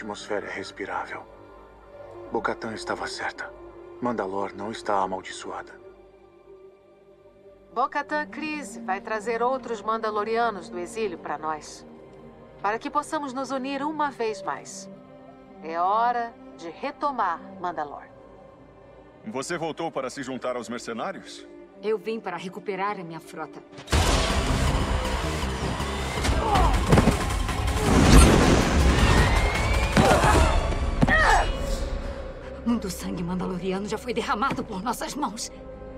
atmosfera é respirável. Bocatan estava certa. Mandalor não está amaldiçoada. Bocatan Crise vai trazer outros Mandalorianos do exílio para nós. Para que possamos nos unir uma vez mais. É hora de retomar Mandalor. Você voltou para se juntar aos mercenários? Eu vim para recuperar a minha frota. Muito sangue mandaloriano já foi derramado por nossas mãos.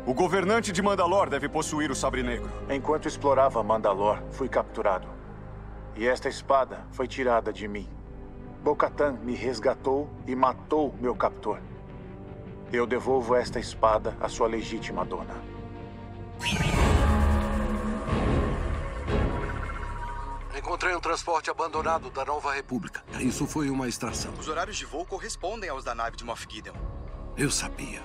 O governante de Mandalor deve possuir o sabre negro. Enquanto explorava Mandalor, fui capturado. E esta espada foi tirada de mim. Bocatan me resgatou e matou meu captor. Eu devolvo esta espada à sua legítima dona. Encontrei um transporte abandonado da Nova República. Isso foi uma extração. Os horários de voo correspondem aos da nave de Moff Gideon. Eu sabia.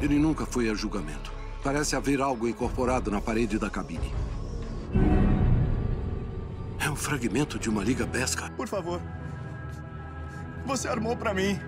Ele nunca foi a julgamento. Parece haver algo incorporado na parede da cabine. É um fragmento de uma liga Beskar. Por favor. Você armou pra mim.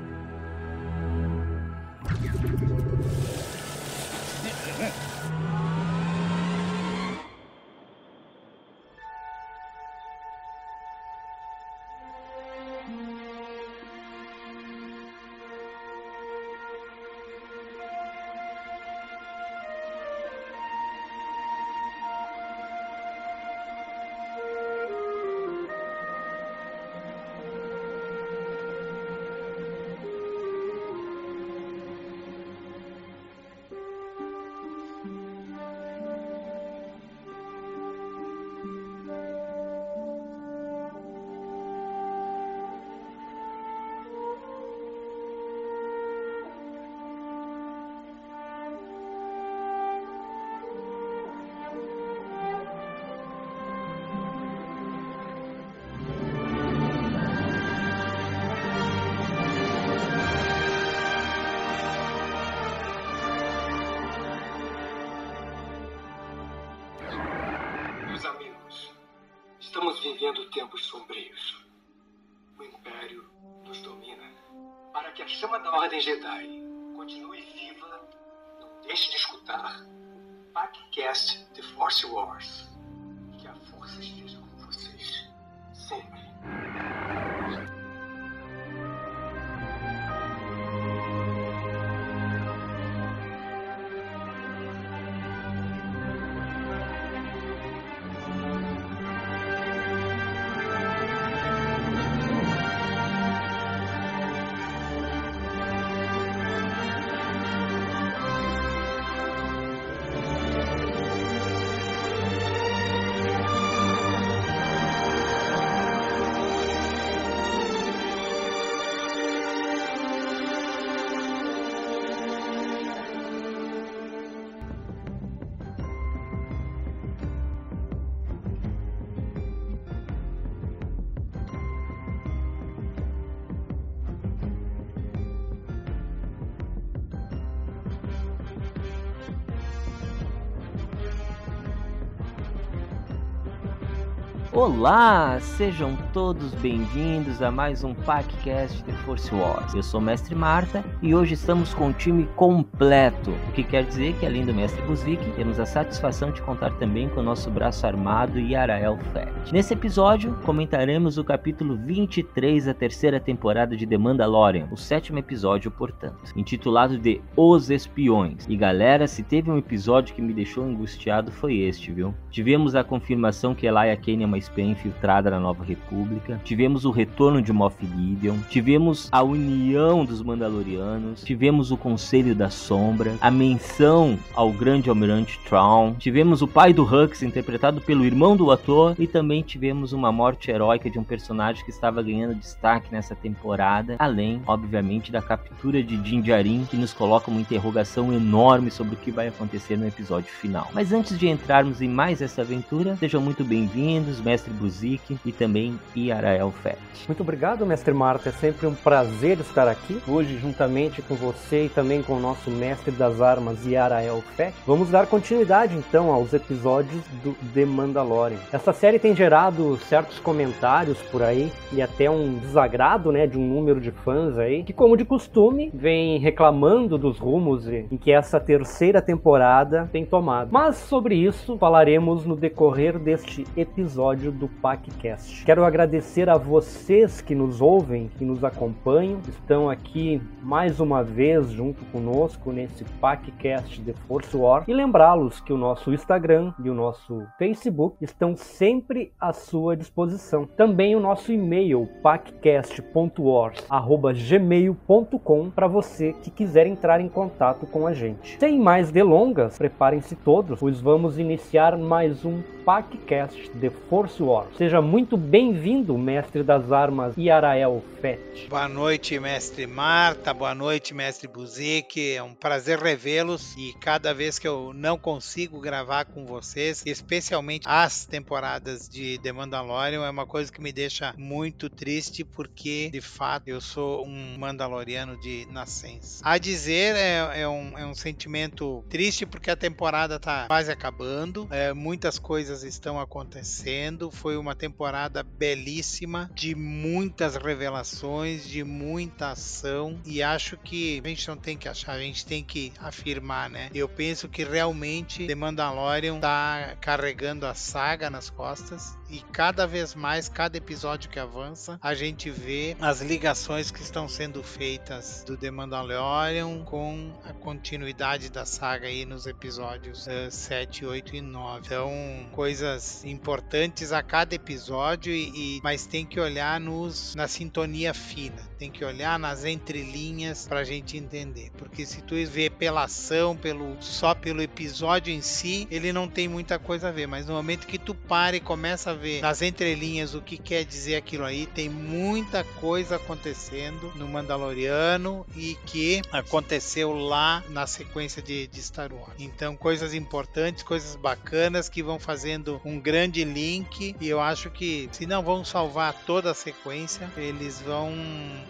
Olá, sejam todos bem-vindos a mais um PacCast The Force Wars. Eu sou o Mestre Marta e hoje estamos com um time completo, o que quer dizer que além do Mestre Buzik, temos a satisfação de contar também com o nosso braço armado Yarael Fett. Nesse episódio, comentaremos o capítulo 23 da terceira temporada de The Mandalorian, o sétimo episódio, portanto, intitulado de Os Espiões. E galera, se teve um episódio que me deixou angustiado foi este, viu? Tivemos a confirmação que Elia Kane é uma espiã infiltrada na Nova República, tivemos o retorno de Moff Gideon, tivemos a união dos Mandalorianos, tivemos o Conselho da Sombra, a menção ao grande almirante Traum, tivemos o pai do Hux interpretado pelo irmão do ator. E também tivemos uma morte heróica de um personagem que estava ganhando destaque nessa temporada, além, obviamente, da captura de Din Djarin, que nos coloca uma interrogação enorme sobre o que vai acontecer no episódio final. Mas antes de entrarmos em mais essa aventura, sejam muito bem-vindos, mestre Buzik e também Iarael Fett. Muito obrigado, mestre Marta. É sempre um prazer estar aqui hoje juntamente com você e também com o nosso mestre das armas Iarael Fett. Vamos dar continuidade então aos episódios do The Mandalorian. Essa série tem gerado certos comentários por aí e até um desagrado, né, de um número de fãs aí que, como de costume, vem reclamando dos rumos em que essa terceira temporada tem tomado. Mas sobre isso falaremos no decorrer deste episódio do PacCast. Quero agradecer a vocês que nos ouvem, que nos acompanham, estão aqui mais uma vez junto conosco nesse PacCast The Force War e lembrá-los que o nosso Instagram e o nosso Facebook estão sempre à sua disposição. Também o nosso e-mail paccast.wars@gmail.com para você que quiser entrar em contato com a gente. Sem mais delongas, preparem-se todos, pois vamos iniciar mais um PacCast The Force War. Seja muito bem-vindo, mestre das armas Iarael Fett. Boa noite, mestre Marta. Boa noite, mestre Buzik. É um prazer revê-los e cada vez que eu não consigo gravar com vocês, especialmente as temporadas de The Mandalorian, é uma coisa que me deixa muito triste porque, de fato, eu sou um Mandaloriano de nascença. A dizer, é, é, um, é um sentimento triste porque a temporada tá quase acabando, é, muitas coisas estão acontecendo. Foi uma temporada belíssima, de muitas revelações, de muita ação. E acho que a gente não tem que achar, a gente tem que afirmar, né? Eu penso que realmente The Mandalorian tá carregando a saga nas costas e cada vez mais, cada episódio que avança, a gente vê as ligações que estão sendo feitas do The Mandalorian com a continuidade da saga aí nos episódios uh, 7, 8 e 9. Então, coisas importantes a cada episódio e, mas tem que olhar nos na sintonia fina, tem que olhar nas entrelinhas para a gente entender, porque se tu vê pela ação, pelo só pelo episódio em si, ele não tem muita coisa a ver, mas no momento que tu para e começa a ver nas entrelinhas o que quer dizer aquilo aí, tem muita coisa acontecendo no Mandaloriano e que aconteceu lá na sequência de, de Star Wars. Então, coisas importantes, coisas bacanas que vão fazendo um grande link e eu acho que se não vão salvar toda a sequência, eles vão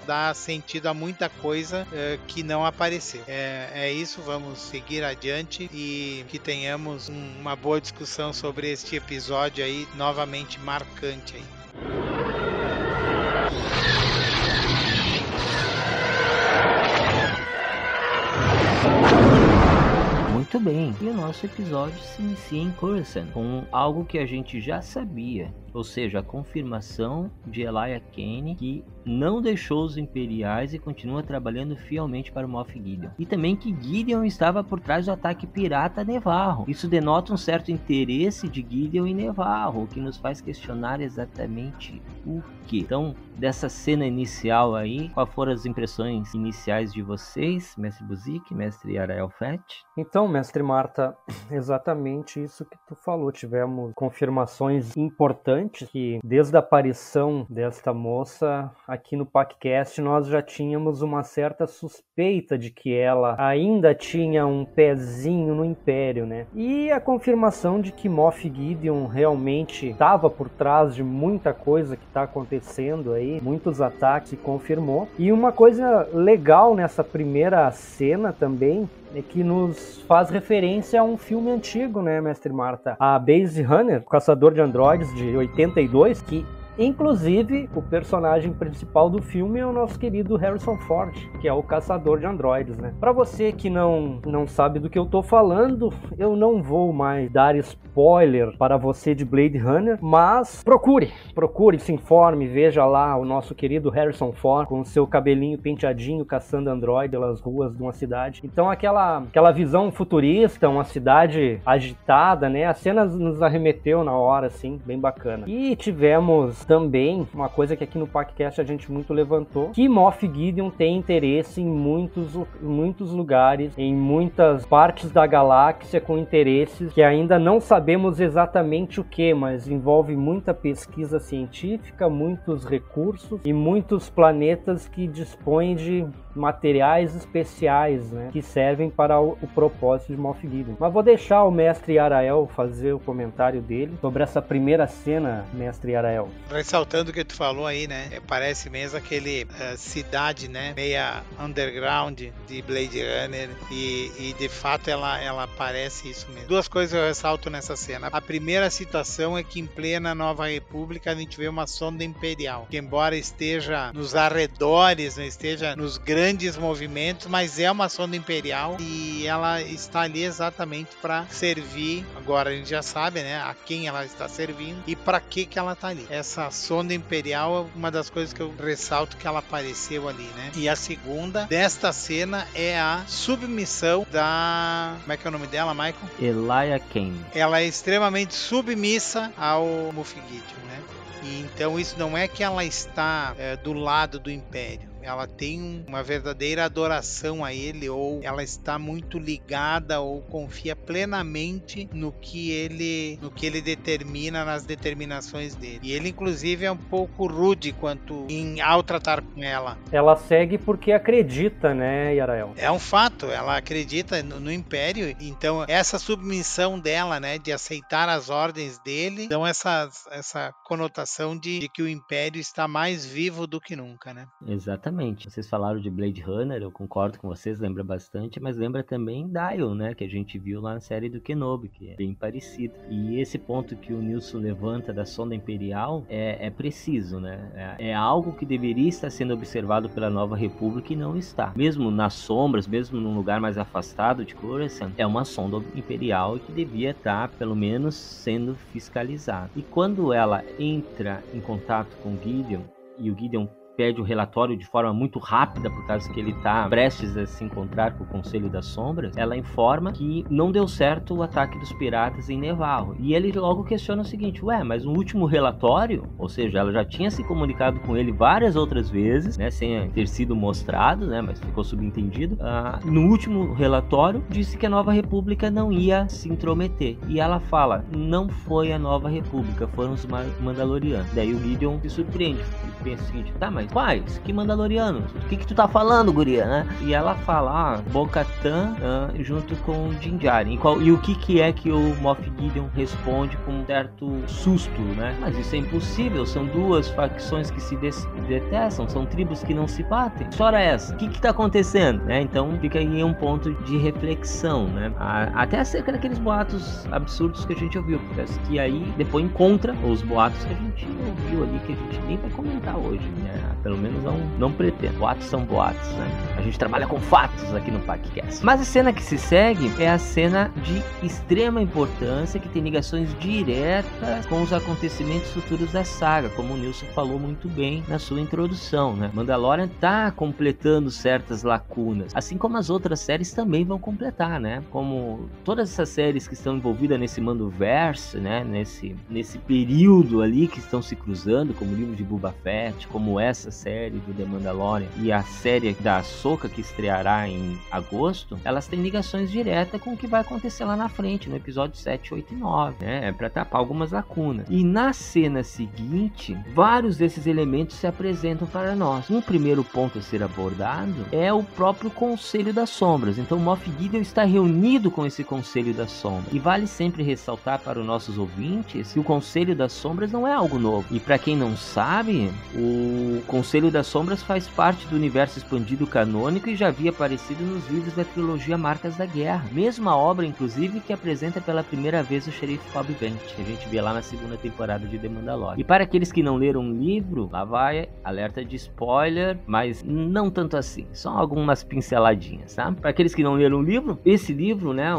dar sentido a muita coisa é, que não apareceu. É, é, isso, vamos seguir adiante e que tenhamos um, uma boa discussão sobre este episódio aí novamente marcante aí. Muito bem, e o nosso episódio se inicia em Coruscant, com algo que a gente já sabia, ou seja, a confirmação de Elijah Kane que não deixou os imperiais e continua trabalhando fielmente para o Moff Gideon. E também que Gideon estava por trás do ataque pirata Nevarro. Isso denota um certo interesse de Gideon em Nevarro, o que nos faz questionar exatamente o que. Então, dessa cena inicial aí, quais foram as impressões iniciais de vocês, mestre Buzik, mestre Arael Fett? Então, mestre Marta, exatamente isso que tu falou. Tivemos confirmações importantes que desde a aparição desta moça aqui no podcast nós já tínhamos uma certa suspeita de que ela ainda tinha um pezinho no Império, né? E a confirmação de que Moff Gideon realmente estava por trás de muita coisa que está acontecendo aí, muitos ataques, confirmou. E uma coisa legal nessa primeira cena também é que nos faz referência a um filme antigo, né, Mestre Marta? A Base Runner, Caçador de Androides, de 82, que Inclusive, o personagem principal do filme é o nosso querido Harrison Ford, que é o caçador de androides, né? Para você que não não sabe do que eu tô falando, eu não vou mais dar spoiler para você de Blade Runner, mas procure, procure, se informe, veja lá o nosso querido Harrison Ford com seu cabelinho penteadinho caçando android pelas ruas de uma cidade. Então aquela aquela visão futurista, uma cidade agitada, né? A cena nos arremeteu na hora assim, bem bacana. E tivemos também uma coisa que aqui no podcast a gente muito levantou, que Moff Gideon tem interesse em muitos muitos lugares, em muitas partes da galáxia com interesses que ainda não sabemos exatamente o que, mas envolve muita pesquisa científica, muitos recursos e muitos planetas que dispõem de materiais especiais, né, que servem para o, o propósito de Moff Gideon. Mas vou deixar o mestre Arael fazer o comentário dele sobre essa primeira cena, mestre Arael. Ressaltando o que tu falou aí, né, é, parece mesmo aquele uh, cidade, né, meia underground de Blade Runner e, e, de fato ela, ela parece isso mesmo. Duas coisas eu ressalto nessa cena. A primeira situação é que em plena Nova República a gente vê uma sonda imperial, que embora esteja nos arredores, não esteja nos grandes grandes movimentos, mas é uma sonda imperial e ela está ali exatamente para servir. Agora a gente já sabe, né, a quem ela está servindo e para que que ela está ali. Essa sonda imperial é uma das coisas que eu ressalto que ela apareceu ali, né? E a segunda desta cena é a submissão da, como é que é o nome dela, Michael? Elia Kane. Ela é extremamente submissa ao Moff Gideon, né? E então isso não é que ela está é, do lado do Império ela tem uma verdadeira adoração a ele ou ela está muito ligada ou confia plenamente no que ele no que ele determina nas determinações dele. E ele inclusive é um pouco rude quanto em ao tratar com ela. Ela segue porque acredita, né, Yarael? É um fato, ela acredita no, no império, então essa submissão dela, né, de aceitar as ordens dele, dão essa essa conotação de, de que o império está mais vivo do que nunca, né? Exatamente Exatamente. Vocês falaram de Blade Runner, eu concordo com vocês, lembra bastante, mas lembra também Dial, né? Que a gente viu lá na série do Kenobi, que é bem parecido. E esse ponto que o Nilson levanta da sonda imperial é, é preciso, né? É, é, algo que deveria estar sendo observado pela Nova República e não está. Mesmo nas sombras, mesmo num lugar mais afastado de Coruscant, é uma sonda imperial que devia estar, pelo menos, sendo fiscalizada. E quando ela entra em contato com Gideon, e o Gideon pede o relatório de forma muito rápida, por causa que ele está prestes a se encontrar com o Conselho das Sombras, ela informa que não deu certo o ataque dos piratas em Nevarro. E ele logo questiona o seguinte: ué, mas no último relatório, ou seja, ela já tinha se comunicado com ele várias outras vezes, né, sem ter sido mostrado, né, mas ficou subentendido. Ah, no último relatório, disse que a Nova República não ia se intrometer. E ela fala: não foi a Nova República, foram os Mandalorianos. Daí o Gideon se surpreende e pensa o seguinte: tá, mas quais? Que Mandalorianos? O que que tu tá falando, guria, né? E ela fala, ah, Bo-Katan uh, junto com Din. E, qual, e o que que é que o Moff Gideon responde com um certo susto, né? Mas isso é impossível, são duas facções que se detestam, são tribos que não se batem. Que história é essa? O que que tá acontecendo? Né? Então fica aí um ponto de reflexão, né? Até acerca daqueles boatos absurdos que a gente ouviu, que aí depois encontra os boatos que a gente ouviu ali, que a gente nem vai comentar hoje, né? Pelo menos não, não pretendo. Boatos são boatos, né? A gente trabalha com fatos aqui no podcast. Mas a cena que se segue é a cena de extrema importância que tem ligações diretas com os acontecimentos futuros da saga, como o Nilson falou muito bem na sua introdução, né? Mandalorian tá completando certas lacunas, assim como as outras séries também vão completar, né? Como todas essas séries que estão envolvidas nesse Mandoverse, né? Nesse, nesse período ali que estão se cruzando, como o livro de Boba Fett, como essa série do The Mandalorian e a série da Ahsoka que estreará em agosto, elas têm ligações diretas com o que vai acontecer lá na frente, no episódio 7, 8 e 9, né? É para tapar algumas lacunas. E na cena seguinte, vários desses elementos se apresentam para nós. Um primeiro ponto a ser abordado é o próprio Conselho das Sombras. Então, Moff Gideon está reunido com esse Conselho das Sombras. E vale sempre ressaltar para os nossos ouvintes que o Conselho das Sombras não é algo novo. E para quem não sabe, O Conselho das Sombras faz parte do universo expandido canônico e já havia aparecido nos livros da trilogia Marcas da Guerra. Mesma obra, inclusive, que apresenta pela primeira vez o xerife Bob Vent, que a gente vê lá na segunda temporada de The Mandalorian. E para aqueles que não leram o livro, lá vai alerta de spoiler, mas não tanto assim, só algumas pinceladinhas, tá? Para aqueles que não leram o livro, esse livro, né,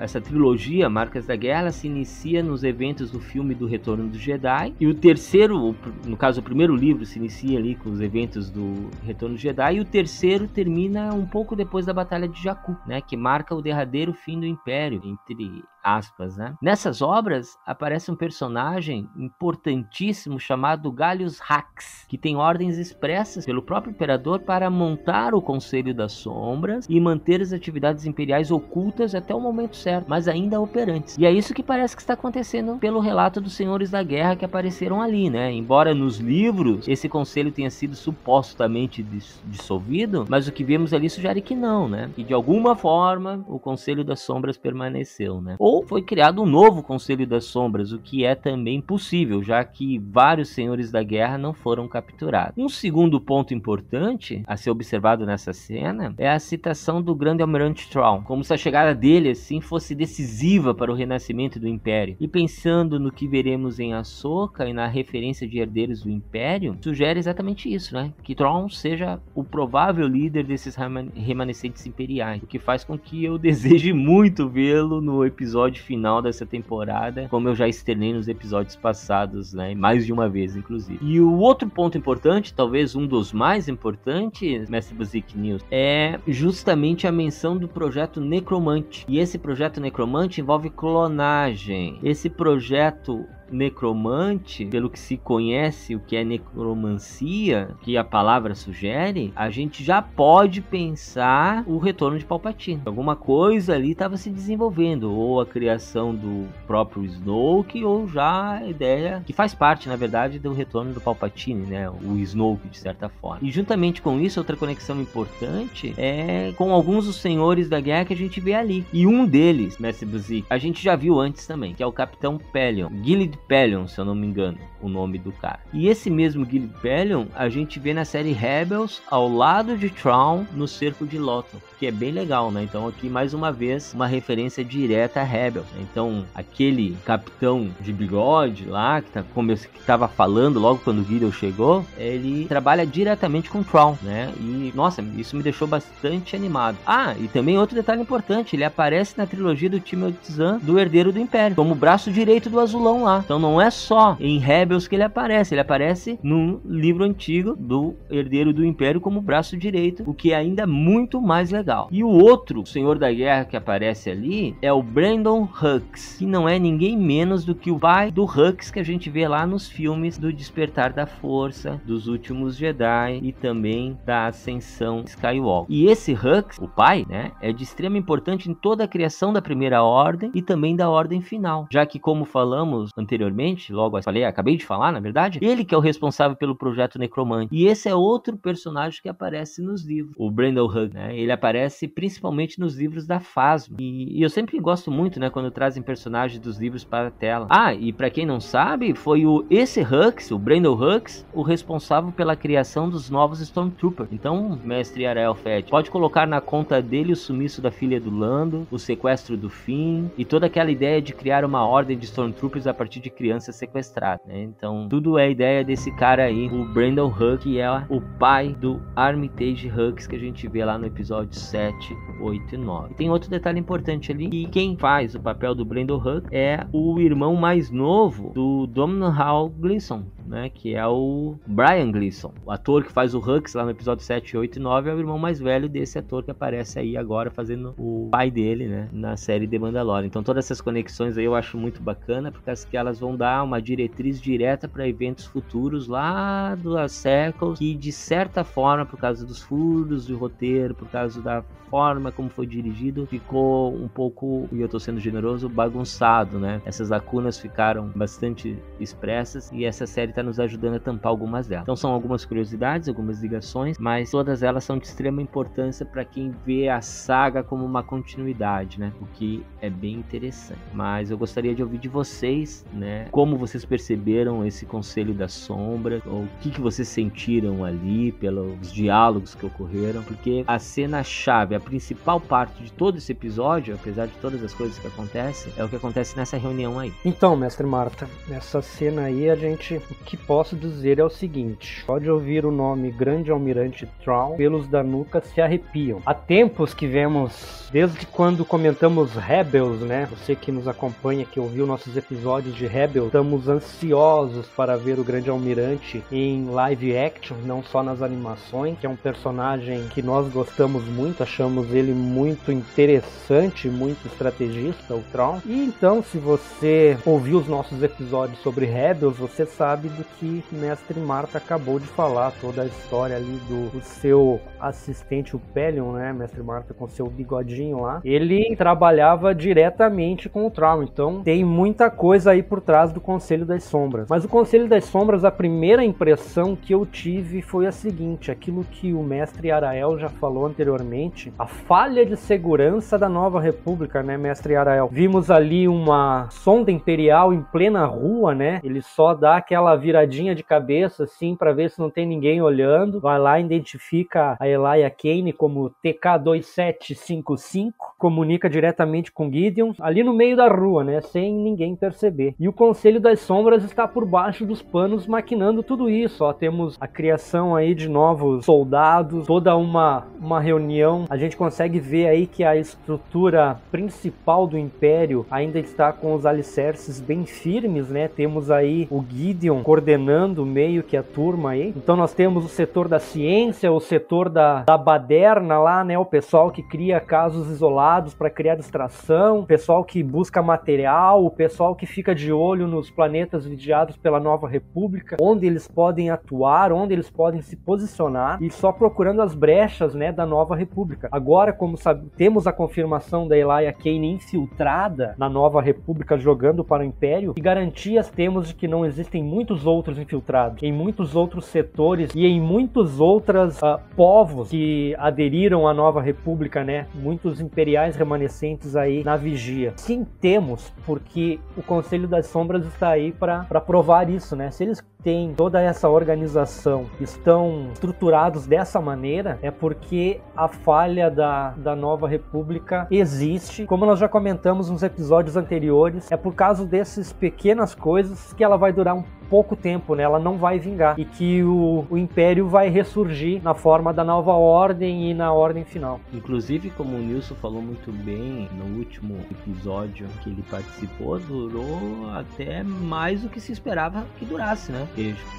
essa trilogia Marcas da Guerra se inicia nos eventos do filme do Retorno do Jedi e o terceiro, no caso o primeiro livro se inicia ali com os eventos do Retorno Jedi e o terceiro termina um pouco depois da Batalha de Jakku, né, que marca o derradeiro fim do Império entre aspas, né? Nessas obras aparece um personagem importantíssimo chamado Gallius Rax, que tem ordens expressas pelo próprio imperador para montar o Conselho das Sombras e manter as atividades imperiais ocultas até o momento certo, mas ainda operantes. E é isso que parece que está acontecendo pelo relato dos senhores da guerra que apareceram ali, né? Embora nos livros esse conselho tenha sido supostamente dissolvido, mas o que vemos ali sugere que não, né? Que de alguma forma o Conselho das Sombras permaneceu, né? Ou foi criado um novo Conselho das Sombras, o que é também possível, já que vários senhores da guerra não foram capturados. Um segundo ponto importante a ser observado nessa cena é a citação do grande almirante Traum, como se a chegada dele assim fosse decisiva para o renascimento do Império. E pensando no que veremos em Ahsoka e na referência de herdeiros do Império, sugere exatamente isso, né? Que Traum seja o provável líder desses remanescentes imperiais, o que faz com que eu deseje muito vê-lo no episódio episódio final dessa temporada, como eu já externei nos episódios passados, né? Mais de uma vez, inclusive. E o outro ponto importante, talvez um dos mais importantes, Mestre Buzik News, é justamente a menção do projeto Necromante. E esse projeto Necromante envolve clonagem. Esse projeto necromante, pelo que se conhece o que é necromancia, que a palavra sugere, a gente já pode pensar o retorno de Palpatine. Alguma coisa ali estava se desenvolvendo, ou a criação do próprio Snoke, ou já a ideia que faz parte, na verdade, do retorno do Palpatine, né? O Snoke, de certa forma. E juntamente com isso, outra conexão importante é com alguns dos senhores da guerra que a gente vê ali. E um deles, Mestre Buzik, a gente já viu antes também, que é o Capitão Pelion, Gilid Pelion, se eu não me engano, o nome do cara. E esse mesmo Gilly Pelion a gente vê na série Rebels ao lado de Traum no cerco de Lothal, que é bem legal, né? Então aqui mais uma vez uma referência direta a Rebels. Então aquele capitão de bigode lá que tá como eu, que tava falando logo quando o Gideon chegou, ele trabalha diretamente com Traum, né? E nossa, isso me deixou bastante animado. Ah, e também outro detalhe importante, ele aparece na trilogia do Timothy Zahn do Herdeiro do Império, como o braço direito do Azulão lá. Então não é só em Rebels que ele aparece, ele aparece no livro antigo do Herdeiro do Império como braço direito, o que é ainda muito mais legal. E o outro Senhor da Guerra que aparece ali é o Brandon Hux, que não é ninguém menos do que o pai do Hux que a gente vê lá nos filmes do Despertar da Força, dos Últimos Jedi e também da Ascensão Skywalker. E esse Hux, o pai, né, é de extrema importância em toda a criação da Primeira Ordem e também da Ordem Final, já que como falamos anteriormente anteriormente, logo falei, acabei de falar, na verdade, ele que é o responsável pelo projeto Necromante. E esse é outro personagem que aparece nos livros, o Brandon Hug, né? Ele aparece principalmente nos livros da Phasma. E, e, eu sempre gosto muito, né, quando trazem personagens dos livros para a tela. Ah, e para quem não sabe, foi o esse Hux, o Brandon Hux, o responsável pela criação dos novos Stormtroopers. Então, mestre Arael Fett, pode colocar na conta dele o sumiço da filha do Lando, o sequestro do Finn e toda aquela ideia de criar uma ordem de Stormtroopers a partir de criança sequestrada, né? Então, tudo é ideia desse cara aí, o Brandon Huck, que é o pai do Armitage Hooks que a gente vê lá no episódio 7, 8 e 9. Tem outro detalhe importante ali, que quem faz o papel do Brandon Huck é o irmão mais novo do Domhnall Hall Gleeson, né, que é o Brian Gleeson. O ator que faz o Hux lá no episódio 7, 8 e 9 é o irmão mais velho desse ator que aparece aí agora fazendo o pai dele, né, na série The Mandalorian. Então todas essas conexões aí eu acho muito bacana, porque elas vão dar uma diretriz direta para eventos futuros lá do séculos que de certa forma, por causa dos furos de roteiro, por causa da forma como foi dirigido, ficou um pouco, e eu tô sendo generoso, bagunçado, né? Essas lacunas ficaram bastante expressas e essa série tá estar nos ajudando a tampar algumas delas. Então são algumas curiosidades, algumas ligações, mas todas elas são de extrema importância para quem vê a saga como uma continuidade, né? O que é bem interessante. Mas eu gostaria de ouvir de vocês, né? Como vocês perceberam esse Conselho da Sombra, ou o que, que vocês sentiram ali pelos diálogos que ocorreram, porque a cena-chave, a principal parte de todo esse episódio, apesar de todas as coisas que acontecem, é o que acontece nessa reunião aí. Então, mestre Marta, nessa cena aí a gente, o que posso dizer é o seguinte: pode ouvir o nome Grande Almirante Traum, pelos da nuca se arrepiam. Há tempos que vemos, desde quando comentamos Rebels, né? Você que nos acompanha, que ouviu nossos episódios de Rebels, estamos ansiosos para ver o Grande Almirante em live action, não só nas animações, que é um personagem que nós gostamos muito, achamos ele muito interessante, muito estrategista, o Traum. E então, se você ouviu os nossos episódios sobre Rebels, você sabe do que Mestre Marta acabou de falar, toda a história ali do, do seu assistente, o Pelion, né, Mestre Marta, com seu bigodinho lá. Ele trabalhava diretamente com o Traum, então tem muita coisa aí por trás do Conselho das Sombras. Mas o Conselho das Sombras, a primeira impressão que eu tive foi a seguinte: aquilo que o mestre Arael já falou anteriormente, a falha de segurança da Nova República, né, mestre Arael? Vimos ali uma sonda imperial em plena rua, né? Ele só dá aquela viradinha de cabeça assim para ver se não tem ninguém olhando. Vai lá, identifica a Elia Kane como TK2755, comunica diretamente com Gideon ali no meio da rua, né, sem ninguém perceber. E o Conselho das Sombras está por baixo dos panos maquinando tudo isso. Ó, temos a criação aí de novos soldados, toda uma uma reunião. A gente consegue ver aí que a estrutura principal do Império ainda está com os alicerces bem firmes, né? Temos aí o Gideon coordenando meio que a turma aí. Então nós temos o setor da ciência, o setor da, da baderna lá, né? O pessoal que cria casos isolados para criar distração, o pessoal que busca material, o pessoal que fica de olho nos planetas vigiados pela Nova República, onde eles podem atuar, onde eles podem se posicionar e só procurando as brechas, né, da Nova República. Agora, como sabe, temos a confirmação da Elia Kane infiltrada na Nova República jogando para o Império, e garantias temos de que não existem muitos outros infiltrados em muitos outros setores e em muitos outros uh, povos que aderiram à Nova República, né? Muitos imperiais remanescentes aí na vigia. Sim, temos, porque o Conselho das Sombras está aí para provar isso, né? Se eles têm toda essa organização, estão estruturados dessa maneira, é porque a falha da, da Nova República existe. Como nós já comentamos nos episódios anteriores, é por causa dessas pequenas coisas que ela vai durar um pouco tempo, né? Ela não vai vingar. E que o, o Império vai ressurgir na forma da nova ordem e na ordem final. Inclusive, como o Nilson falou muito bem no último episódio que ele participou, durou até mais do que se esperava que durasse, né?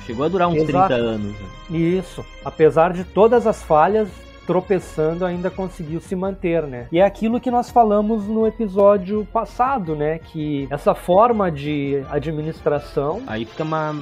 Chegou a durar uns Exato. 30 anos. Né? Isso. Apesar de todas as falhas, tropeçando ainda conseguiu se manter, né? E é aquilo que nós falamos no episódio passado, né? Que essa forma de administração. Aí fica uma,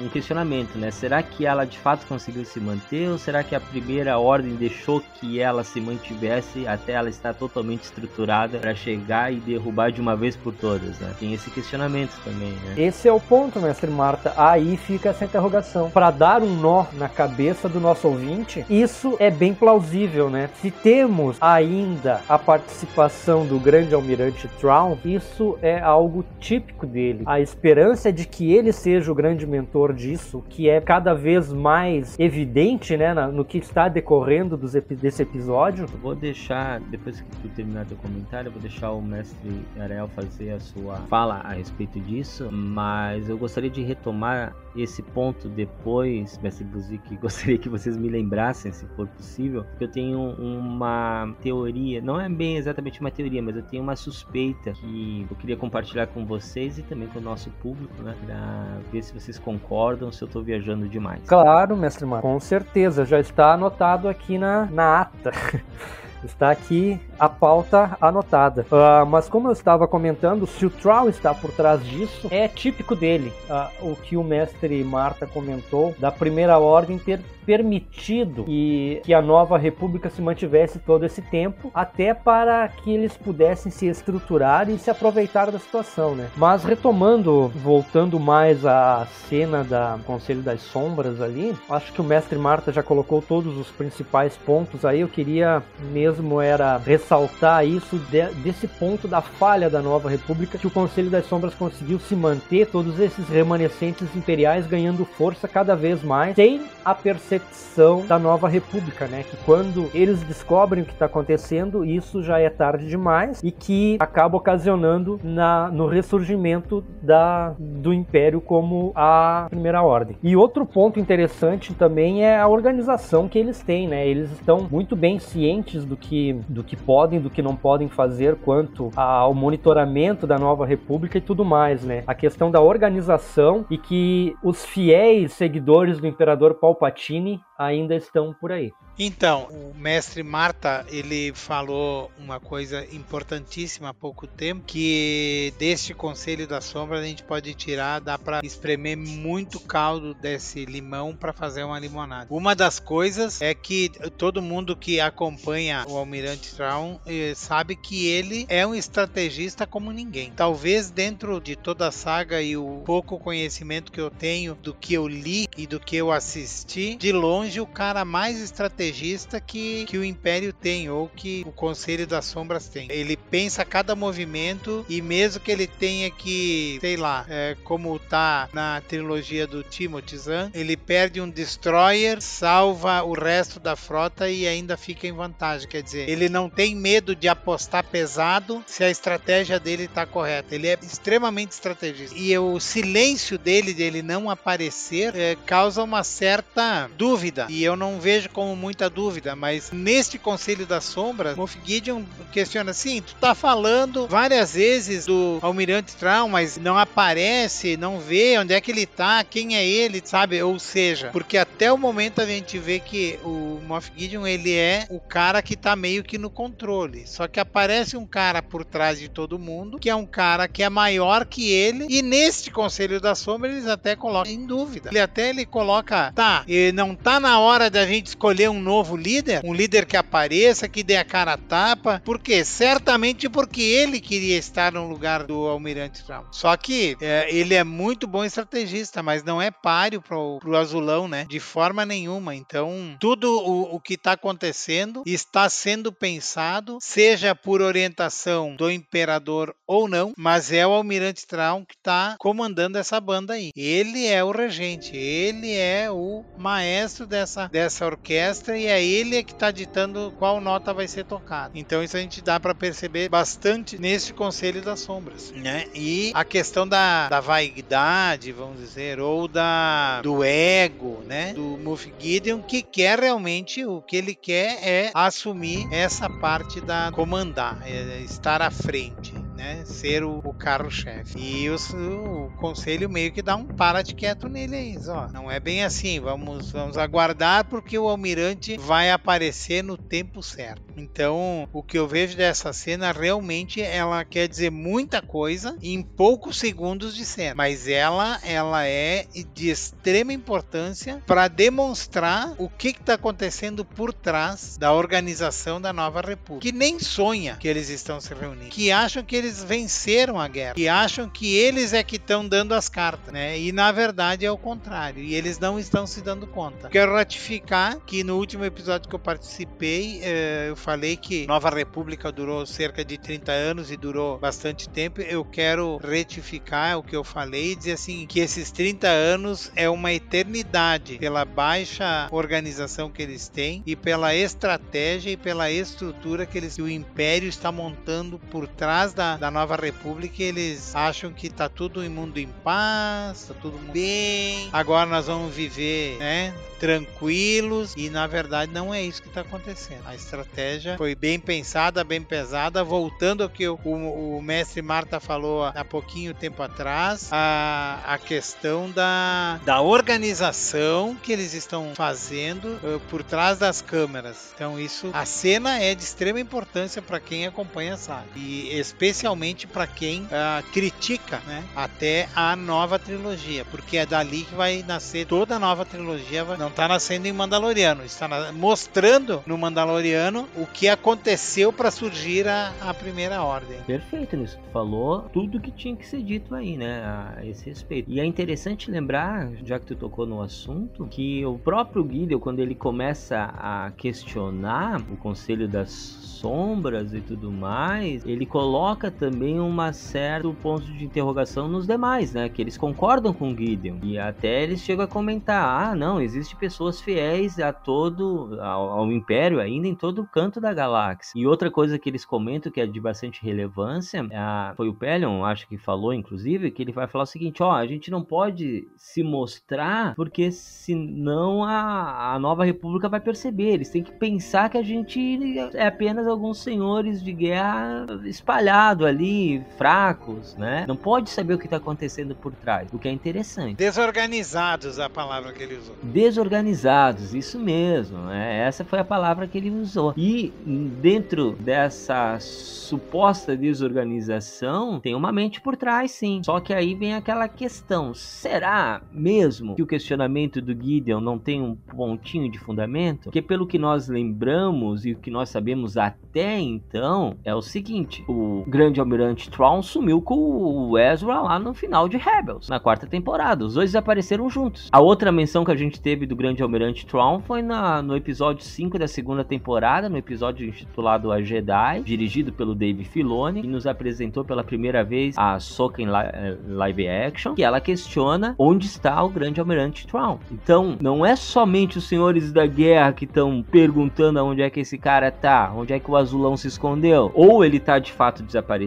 um questionamento, né? Será que ela de fato conseguiu se manter ou será que a primeira ordem deixou que ela se mantivesse até ela estar totalmente estruturada para chegar e derrubar de uma vez por todas, né? Tem esse questionamento também, né? Esse é o ponto, mestre Marta. Aí fica essa interrogação. Para dar um nó na cabeça do nosso ouvinte, isso é bem plausível, né? Se temos ainda a participação do grande almirante Traum, isso é algo típico dele. A esperança é de que ele seja o grande mentor disso, que é cada vez mais evidente, né, no que está decorrendo dos, desse episódio. vou deixar, depois que tu terminar teu comentário, eu vou deixar o mestre Ariel fazer a sua fala a respeito disso, mas eu gostaria de retomar esse ponto depois, mestre Buzik, gostaria que vocês me lembrassem, se for possível, porque eu tenho uma teoria, não é bem exatamente uma teoria, mas eu tenho uma suspeita que eu queria compartilhar com vocês e também com o nosso público, né, para ver se vocês concordam se eu estou viajando demais. Claro, mestre Marco, com certeza, já está anotado aqui na, na ata. Está aqui a pauta anotada. Uh, mas como eu estava comentando, se o Troll está por trás disso, é típico dele. Uh, o que o mestre Marta comentou da primeira ordem ter permitido que, que a nova república se mantivesse todo esse tempo, até para que eles pudessem se estruturar e se aproveitar da situação, né? Mas retomando, voltando mais à cena da Conselho das Sombras ali, acho que o mestre Marta já colocou todos os principais pontos aí. Eu queria mesmo era ressaltar isso de, desse ponto da falha da nova república, que o Conselho das Sombras conseguiu se manter, todos esses remanescentes imperiais ganhando força cada vez mais, sem a percepção da nova república, né? Que quando eles descobrem o que está acontecendo, isso já é tarde demais e que acaba ocasionando na, no ressurgimento da, do império como a primeira ordem. E outro ponto interessante também é a organização que eles têm, né? Eles estão muito bem cientes do que, do que podem, do que não podem fazer quanto ao monitoramento da nova república e tudo mais, né? A questão da organização e que os fiéis seguidores do imperador Palpatine ainda estão por aí. Então, o mestre Marta, ele falou uma coisa importantíssima há pouco tempo, que deste Conselho da Sombra a gente pode tirar, dá para espremer muito caldo desse limão para fazer uma limonada. Uma das coisas é que todo mundo que acompanha o Almirante Traum eh, sabe que ele é um estrategista como ninguém. Talvez dentro de toda a saga e o pouco conhecimento que eu tenho do que eu li e do que eu assisti, de longe o cara mais estrategista que, que o Império tem, ou que o Conselho das Sombras tem. Ele pensa cada movimento e mesmo que ele tenha que, sei lá, é, como tá na trilogia do Timothy Zahn, ele perde um destroyer, salva o resto da frota e ainda fica em vantagem. Quer dizer, ele não tem medo de apostar pesado se a estratégia dele está correta. Ele é extremamente estrategista. E o silêncio dele, dele não aparecer, é, causa uma certa dúvida. E eu não vejo como muita dúvida, mas neste Conselho das Sombras, Moff Gideon questiona assim: tu tá falando várias vezes do Almirante Traum, mas não aparece, não vê onde é que ele tá, quem é ele, sabe? Ou seja, porque até o momento a gente vê que o Moff Gideon ele é o cara que tá meio que no controle. Só que aparece um cara por trás de todo mundo, que é um cara que é maior que ele, e neste Conselho das Sombras eles até colocam em dúvida. Ele até ele coloca, tá, e não tá na hora da gente escolher um novo líder, um líder que apareça, que dê a cara a tapa. Por quê? Certamente porque ele queria estar no lugar do Almirante Traum. Só que é, ele é muito bom estrategista, mas não é páreo pro, pro azulão, né? De forma nenhuma. Então, tudo o, o que está acontecendo está sendo pensado, seja por orientação do imperador ou não, mas é o Almirante Traum que está comandando essa banda aí. Ele é o regente, ele é o maestro dessa, dessa orquestra e é ele que está ditando qual nota vai ser tocada. Então isso a gente dá para perceber bastante nesse Conselho das Sombras, né? E a questão da, da vaidade, vamos dizer, ou da do ego, né? Do Moff Gideon que quer realmente o que ele quer é assumir essa parte da comandar, é estar à frente né, ser o, o carro-chefe. E o conselho meio que dá um para de quieto nele aí, ó. Não é bem assim, vamos, vamos aguardar porque o almirante vai aparecer no tempo certo. Então, o que eu vejo dessa cena realmente ela quer dizer muita coisa em poucos segundos de cena, mas ela ela é de extrema importância para demonstrar o que está acontecendo por trás da organização da nova república, que nem sonha que eles estão se reunindo, que acham que eles eles venceram a guerra e acham que eles é que estão dando as cartas, né? E na verdade é o contrário, e eles não estão se dando conta. Quero ratificar que no último episódio que eu participei, eh, eu falei que Nova República durou cerca de 30 anos e durou bastante tempo. Eu quero retificar o que eu falei e dizer assim que esses 30 anos é uma eternidade pela baixa organização que eles têm e pela estratégia e pela estrutura que, eles, que o Império está montando por trás da, da Nova República, eles acham que tá tudo em mundo em paz, tá tudo bem. Agora nós vamos viver, né, tranquilos e na verdade não é isso que está acontecendo. A estratégia foi bem pensada, bem pesada, voltando ao que o, o, o mestre Marta falou há pouquinho tempo atrás, a, a questão da, da organização que eles estão fazendo uh, por trás das câmeras. Então isso, a cena é de extrema importância para quem acompanha a saga e especialmente para quem uh, critica, né, até a nova trilogia, porque é dali que vai nascer toda a nova trilogia. Não está nascendo em Mandaloriano, está na, mostrando no Mandaloriano o que aconteceu para surgir a, a, primeira ordem. Perfeito, nisso tu falou tudo que tinha que ser dito aí, né, a esse respeito. E é interessante lembrar, já que tu tocou no assunto, que o próprio Gideon, quando ele começa a questionar o Conselho das sombras e tudo mais, ele coloca também uma certo ponto de interrogação nos demais, né? Que eles concordam com Gideon. E até eles chegam a comentar: ah, não, existe pessoas fiéis a todo, ao, ao Império, ainda em todo canto da galáxia. E outra coisa que eles comentam que é de bastante relevância, a, foi o Pelion, acho que falou, inclusive, que ele vai falar o seguinte: ó, a gente não pode se mostrar, porque senão a, a nova república vai perceber. Eles têm que pensar que a gente é apenas alguns senhores de guerra espalhados ali, fracos, né? Não pode saber o que está acontecendo por trás, o que é interessante. Desorganizados a palavra que ele usou. Desorganizados, isso mesmo. Né? Essa foi a palavra que ele usou. E dentro dessa suposta desorganização, tem uma mente por trás, sim. Só que aí vem aquela questão: será mesmo que o questionamento do Gideon não tem um pontinho de fundamento? Porque pelo que nós lembramos e o que nós sabemos até até então é o seguinte: o grande almirante Thrawn sumiu com o Ezra lá no final de Rebels, na quarta temporada. Os dois desapareceram juntos. A outra menção que a gente teve do grande almirante Thrawn foi na, no episódio 5 da segunda temporada, no episódio intitulado A Jedi, dirigido pelo Dave Filoni, que nos apresentou pela primeira vez a Soka em eh, live action, que ela questiona onde está o grande almirante Thrawn. Então, não é somente os senhores da guerra que estão perguntando aonde é que esse cara tá, onde é que o azulão se escondeu. Ou ele tá de fato desaparecido,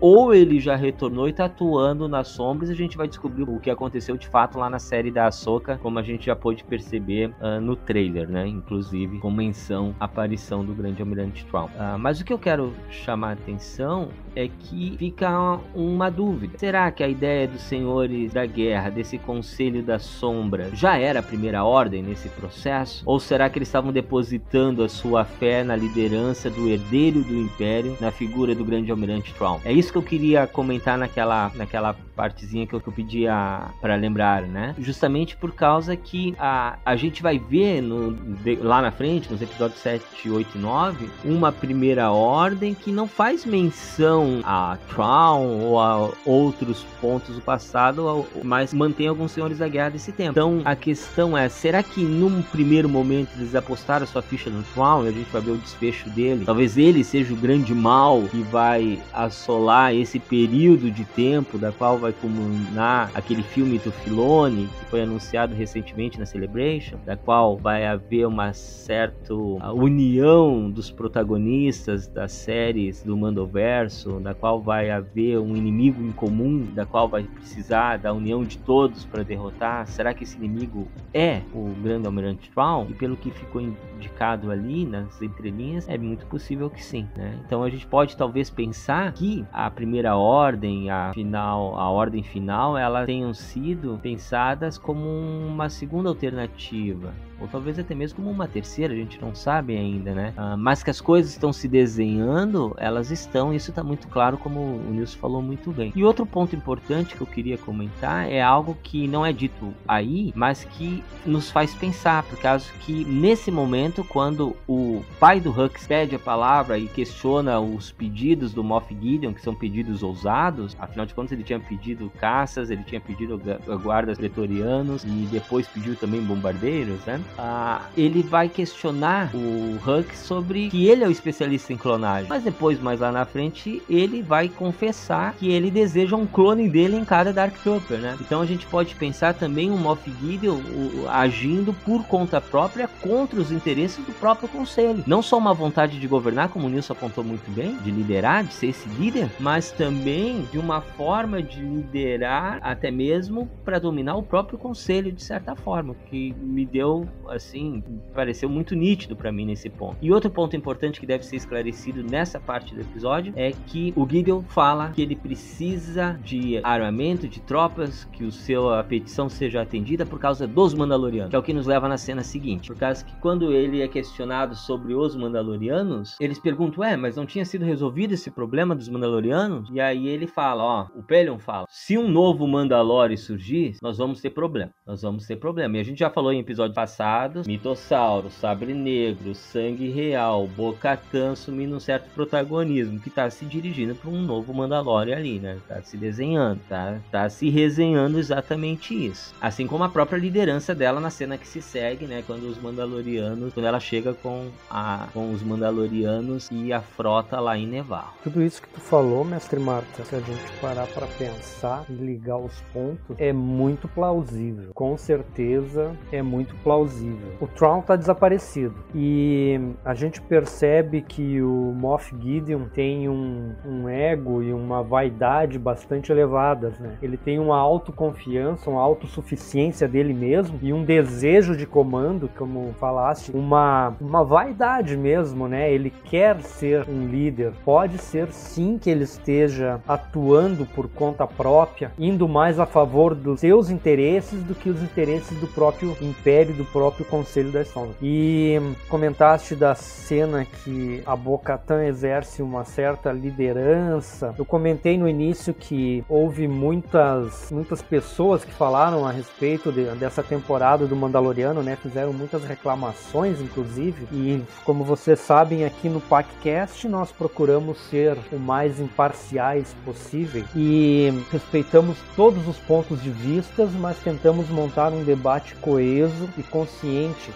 ou ele já retornou e tá atuando nas sombras a gente vai descobrir o que aconteceu de fato lá na série da Ahsoka, como a gente já pôde perceber uh, no trailer, né? Inclusive com menção à aparição do grande almirante Thrawn. Uh, mas o que eu quero chamar a atenção é que fica uma dúvida. Será que a ideia dos senhores da guerra, desse conselho da sombra, já era a primeira ordem nesse processo? Ou será que eles estavam depositando a sua fé na liderança do herdeiro do império, na figura do grande almirante Thrawn? É isso que eu queria comentar naquela, naquela partezinha que eu, que eu pedia para lembrar, né? Justamente por causa que a, a gente vai ver no, de, lá na frente, nos episódios 7, 8 e 9, uma primeira ordem que não faz menção a Crown ou a outros pontos do passado, mas mantém alguns senhores da guerra desse tempo. Então a questão é: será que num primeiro momento eles apostaram a sua ficha no Crown e a gente vai ver o desfecho dele? Talvez ele seja o grande mal que vai assolar esse período de tempo da qual vai culminar aquele filme do Filone que foi anunciado recentemente na Celebration, da qual vai haver uma certa união dos protagonistas das séries do Mandoverso da qual vai haver um inimigo em comum, da qual vai precisar da união de todos para derrotar? Será que esse inimigo é o grande almirante Thrawn? E pelo que ficou indicado ali nas entrelinhas, é muito possível que sim. Né? Então a gente pode talvez pensar que a primeira ordem, a final, a ordem final, elas tenham sido pensadas como uma segunda alternativa ou talvez até mesmo como uma terceira, a gente não sabe ainda, né? Ah, mas que as coisas estão se desenhando, elas estão, isso está muito claro, como o Nilson falou muito bem. E outro ponto importante que eu queria comentar é algo que não é dito aí, mas que nos faz pensar, por causa que nesse momento, quando o pai do Hux pede a palavra e questiona os pedidos do Moff Gideon, que são pedidos ousados, afinal de contas ele tinha pedido caças, ele tinha pedido guardas pretorianos e depois pediu também bombardeiros, né? Ah, ele vai questionar o Huck sobre que ele é o especialista em clonagem. Mas depois, mais lá na frente, ele vai confessar que ele deseja um clone dele em cada Dark Trooper, né? Então a gente pode pensar também um Moff Gideon agindo por conta própria contra os interesses do próprio conselho. Não só uma vontade de governar, como o Nilson apontou muito bem, de liderar, de ser esse líder, mas também de uma forma de liderar até mesmo para dominar o próprio conselho de certa forma, que me deu assim, pareceu muito nítido para mim nesse ponto. E outro ponto importante que deve ser esclarecido nessa parte do episódio é que o Gideon fala que ele precisa de armamento, de tropas, que o seu a petição seja atendida por causa dos Mandalorianos, que é o que nos leva na cena seguinte. Por causa que quando ele é questionado sobre os Mandalorianos, eles perguntam: "É, mas não tinha sido resolvido esse problema dos Mandalorianos?" E aí ele fala, ó, o Pelion fala: "Se um novo Mandalore surgir, nós vamos ter problema. Nós vamos ter problema." E a gente já falou em episódio passado, Mitossauro, Sabre Negro, Sangue Real, Bo-Katan assumindo um certo protagonismo, que tá se dirigindo para um novo Mandalore ali, né? Tá se desenhando, tá, tá se resenhando exatamente isso. Assim como a própria liderança dela na cena que se segue, né? Quando os Mandalorianos, quando ela chega com, a, com os Mandalorianos e a frota lá em Nevarro. Tudo isso que tu falou, mestre Marta, se a gente parar para pensar e ligar os pontos, é muito plausível. Com certeza é muito plausível. O Tron tá desaparecido e a gente percebe que o Moff Gideon tem um, um ego e uma vaidade bastante elevadas, né? Ele tem uma autoconfiança, uma autossuficiência dele mesmo e um desejo de comando, como falaste, uma, uma vaidade mesmo, né? Ele quer ser um líder. Pode ser sim que ele esteja atuando por conta própria, indo mais a favor dos seus interesses do que os interesses do próprio império, do próprio conselho das sombras. E comentaste da cena que a Bocatan exerce uma certa liderança. Eu comentei no início que houve muitas muitas pessoas que falaram a respeito de, dessa temporada do Mandaloriano, né? Fizeram muitas reclamações, inclusive. E como vocês sabem, aqui no PacCast nós procuramos ser o mais imparciais possível e respeitamos todos os pontos de vista, mas tentamos montar um debate coeso e consciente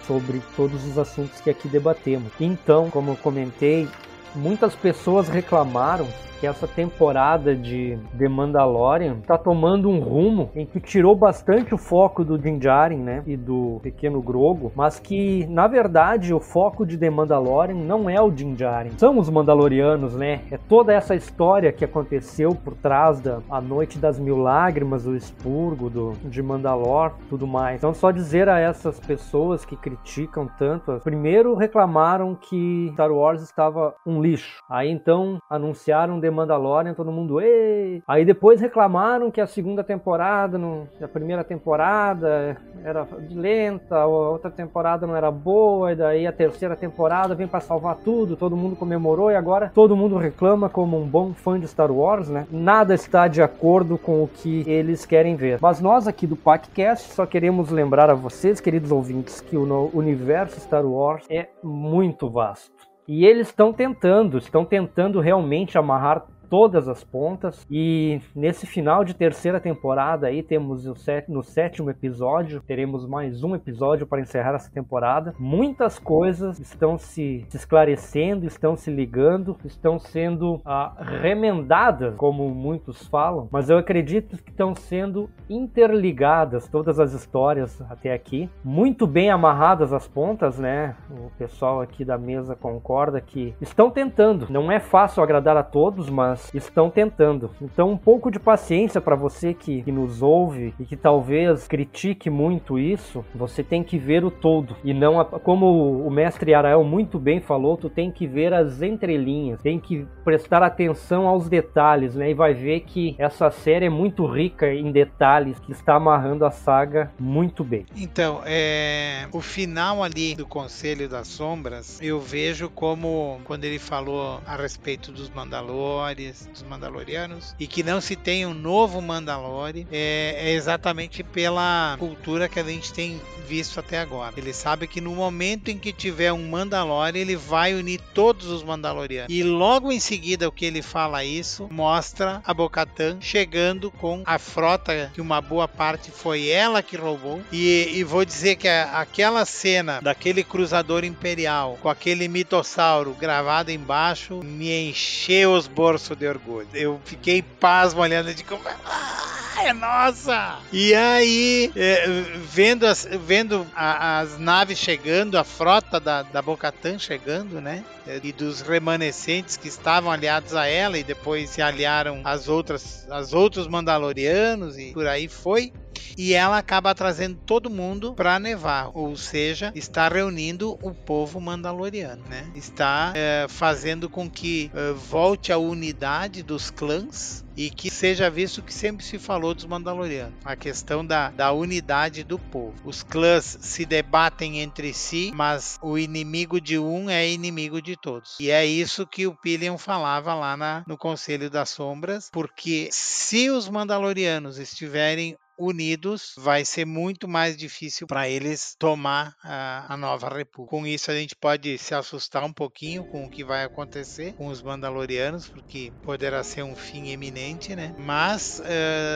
sobre todos os assuntos que aqui debatemos. Então, como eu comentei, muitas pessoas reclamaram que essa temporada de The Mandalorian tá tomando um rumo em que tirou bastante o foco do Din Djarin, né, e do pequeno Grogo, mas que na verdade o foco de The Mandalorian não é o Din Djarin, são os Mandalorianos, né? É toda essa história que aconteceu por trás da a Noite das Mil Lágrimas, o expurgo do de Mandalor, tudo mais. Então só dizer a essas pessoas que criticam tanto, primeiro reclamaram que Star Wars estava um lixo. Aí então anunciaram The Mandalorian, todo mundo, ei! Aí depois reclamaram que a segunda temporada, não, a primeira temporada era lenta, a outra temporada não era boa, e daí a terceira temporada vem para salvar tudo, todo mundo comemorou e agora todo mundo reclama como um bom fã de Star Wars, né? Nada está de acordo com o que eles querem ver. Mas nós aqui do PacCast só queremos lembrar a vocês, queridos ouvintes, que o universo Star Wars é muito vasto. E eles estão tentando, estão tentando realmente amarrar todas as pontas. E nesse final de terceira temporada aí temos no sétimo episódio, teremos mais um episódio para encerrar essa temporada. Muitas coisas estão se, esclarecendo, estão se ligando, estão sendo ah, remendadas, como muitos falam, mas eu acredito que estão sendo interligadas todas as histórias até aqui, muito bem amarradas as pontas, né? O pessoal aqui da mesa concorda que estão tentando. Não é fácil agradar a todos, mas estão tentando. Então, um pouco de paciência para você que, que nos ouve e que talvez critique muito isso, você tem que ver o todo e não a, como o mestre Arael muito bem falou, tu tem que ver as entrelinhas, tem que prestar atenção aos detalhes, né? E vai ver que essa série é muito rica em detalhes, que está amarrando a saga muito bem. Então, é, o final ali do Conselho das Sombras, eu vejo como quando ele falou a respeito dos Mandalores séries dos Mandalorianos e que não se tem um novo Mandalore é, é exatamente pela cultura que a gente tem visto até agora. Ele sabe que no momento em que tiver um Mandalore, ele vai unir todos os Mandalorianos. E logo em seguida, o que ele fala isso, mostra a Bocatan chegando com a frota, que uma boa parte foi ela que roubou. E, e vou dizer que a, aquela cena daquele cruzador imperial com aquele mitossauro gravado embaixo me encheu os bolsos de orgulho. Eu fiquei pasmo olhando de como. Ah, é nossa! E aí, é, vendo, as, vendo a, as naves chegando, a frota da, da Bocatan chegando, né? E dos remanescentes que estavam aliados a ela e depois se aliaram às outras, aos outros Mandalorianos e por aí foi e ela acaba trazendo todo mundo para Nevar, ou seja, está reunindo o povo mandaloriano, né? Está é, fazendo com que é, volte a unidade dos clãs e que seja visto que sempre se falou dos Mandalorianos, a questão da, da unidade do povo. Os clãs se debatem entre si, mas o inimigo de um é inimigo de todos. E é isso que o Pillion falava lá na, no Conselho das Sombras, porque se os Mandalorianos estiverem unidos, vai ser muito mais difícil para eles tomar a, a, nova república. Com isso, a gente pode se assustar um pouquinho com o que vai acontecer com os Mandalorianos, porque poderá ser um fim eminente, né? Mas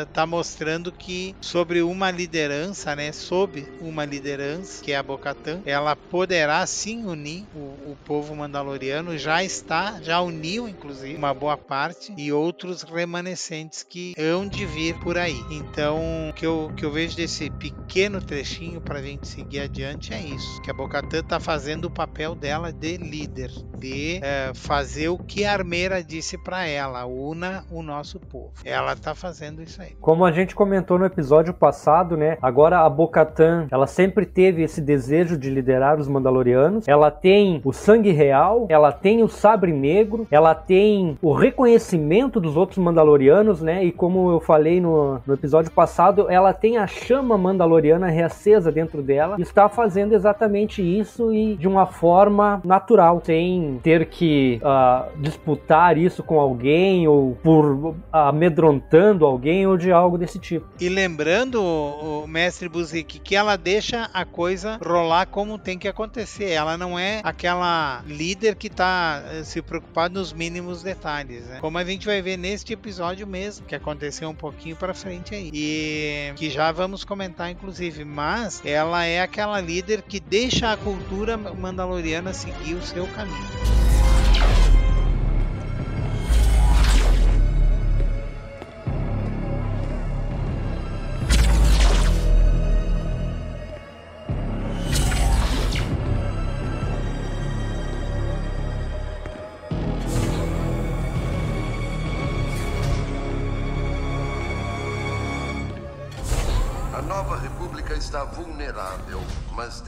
está uh, mostrando que sobre uma liderança, né? Sob uma liderança, que é a Bocatan, ela poderá sim unir o, o povo mandaloriano. Já está, já uniu, inclusive, uma boa parte e outros remanescentes que hão de vir por aí. Então, que eu, que eu vejo desse pequeno trechinho para a gente seguir adiante é isso: que a Bocatã está fazendo o papel dela de líder, de é, fazer o que a Armeira disse para ela, una o nosso povo. Ela está fazendo isso aí. Como a gente comentou no episódio passado, né? Agora a Bocatã, ela sempre teve esse desejo de liderar os Mandalorianos. Ela tem o sangue real, ela tem o sabre negro, ela tem o reconhecimento dos outros Mandalorianos, né? E como eu falei no, no episódio passado, ela tem a chama mandaloriana reacesa dentro dela, está fazendo exatamente isso e de uma forma natural, sem ter que uh, disputar isso com alguém ou por amedrontando alguém ou de algo desse tipo. E lembrando, o mestre Buzik, que ela deixa a coisa rolar como tem que acontecer. Ela não é aquela líder que está eh, se preocupando nos mínimos detalhes, né? Como a gente vai ver neste episódio mesmo, que aconteceu um pouquinho para frente aí. E que já vamos comentar inclusive, mas ela é aquela líder que deixa a cultura mandaloriana seguir o seu caminho.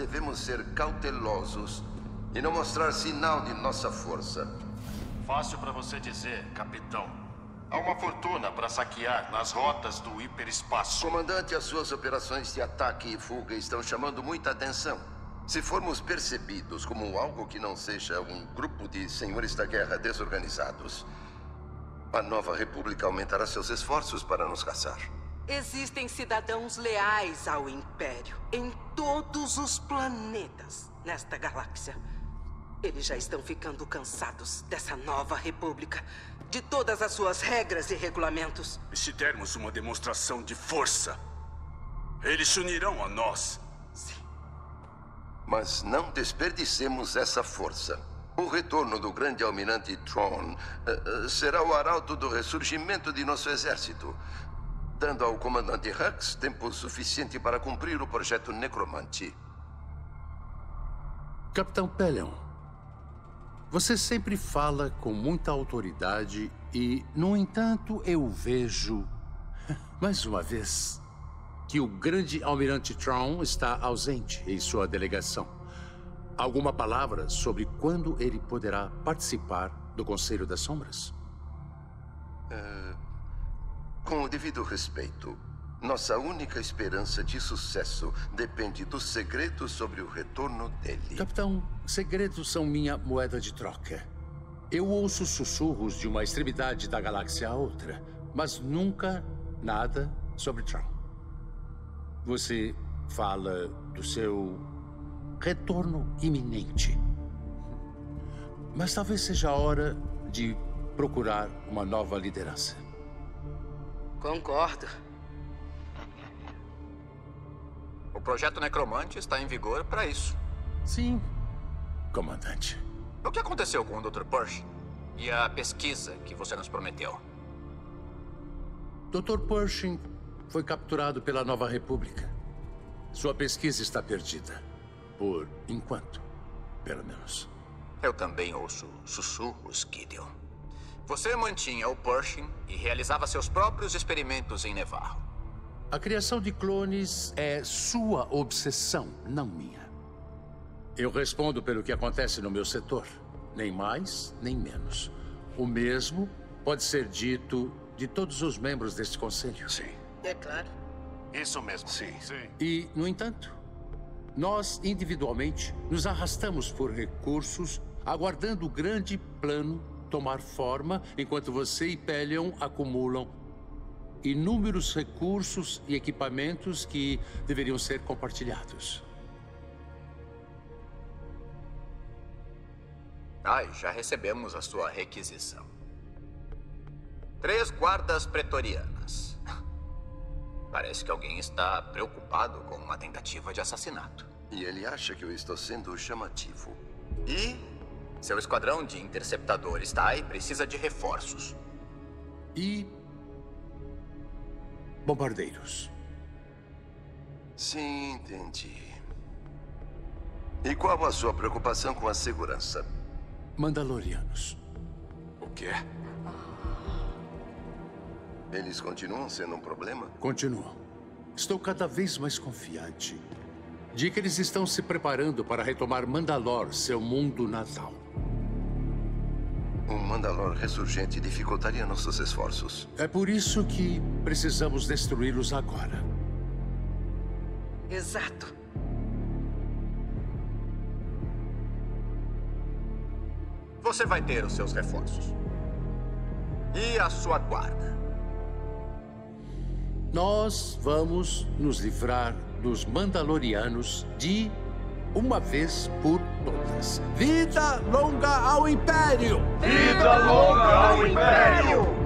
Devemos ser cautelosos e não mostrar sinal de nossa força. Fácil para você dizer, capitão. Há uma fortuna para saquear nas rotas do hiperespaço. Comandante, as suas operações de ataque e fuga estão chamando muita atenção. Se formos percebidos como algo que não seja um grupo de senhores da guerra desorganizados, a nova república aumentará seus esforços para nos caçar. Existem cidadãos leais ao Império em todos os planetas nesta galáxia. Eles já estão ficando cansados dessa nova república, de todas as suas regras e regulamentos. E se dermos uma demonstração de força, eles se unirão a nós. Sim. Mas não desperdicemos essa força. O retorno do grande almirante Tron uh, uh, será o arauto do ressurgimento de nosso exército dando ao comandante Hux tempo suficiente para cumprir o projeto Necromante. Capitão Pelion, você sempre fala com muita autoridade e, no entanto, eu vejo, mais uma vez, que o grande almirante Tron está ausente em sua delegação. Alguma palavra sobre quando ele poderá participar do Conselho das Sombras? Uh, com o devido respeito, nossa única esperança de sucesso depende do segredo sobre o retorno dele. Capitão, segredos são minha moeda de troca. Eu ouço sussurros de uma extremidade da galáxia a outra, mas nunca nada sobre Tron. Você fala do seu retorno iminente. Mas talvez seja a hora de procurar uma nova liderança. Concordo. O projeto Necromante está em vigor para isso. Sim, comandante. O que aconteceu com o Dr. Pershing? E a pesquisa que você nos prometeu? Dr. Pershing foi capturado pela Nova República. Sua pesquisa está perdida. Por enquanto, pelo menos. Eu também ouço sussurros, Gideon. Você mantinha o Pershing e realizava seus próprios experimentos em Nevarro. A criação de clones é sua obsessão, não minha. Eu respondo pelo que acontece no meu setor. Nem mais, nem menos. O mesmo pode ser dito de todos os membros deste conselho. Sim. É claro. Isso mesmo. Sim. Sim. E, no entanto, nós individualmente nos arrastamos por recursos, aguardando o grande plano tomar forma, enquanto você e Pelion acumulam inúmeros recursos e equipamentos que deveriam ser compartilhados. Ai, já recebemos a sua requisição. Três guardas pretorianas. Parece que alguém está preocupado com uma tentativa de assassinato. E ele acha que eu estou sendo chamativo. E seu esquadrão de interceptadores está aí precisa de reforços. E bombardeiros. Sim, entendi. E qual a sua preocupação com a segurança? Mandalorianos. O quê? Eles continuam sendo um problema? Continuam. Estou cada vez mais confiante de que eles estão se preparando para retomar Mandalor, seu mundo natal. Um Mandalor ressurgente dificultaria nossos esforços. É por isso que precisamos destruí-los agora. Exato. Você vai ter os seus reforços. E a sua guarda. Nós vamos nos livrar dos Mandalorianos de uma vez por todas. Vida longa ao Império! Vida longa ao Império!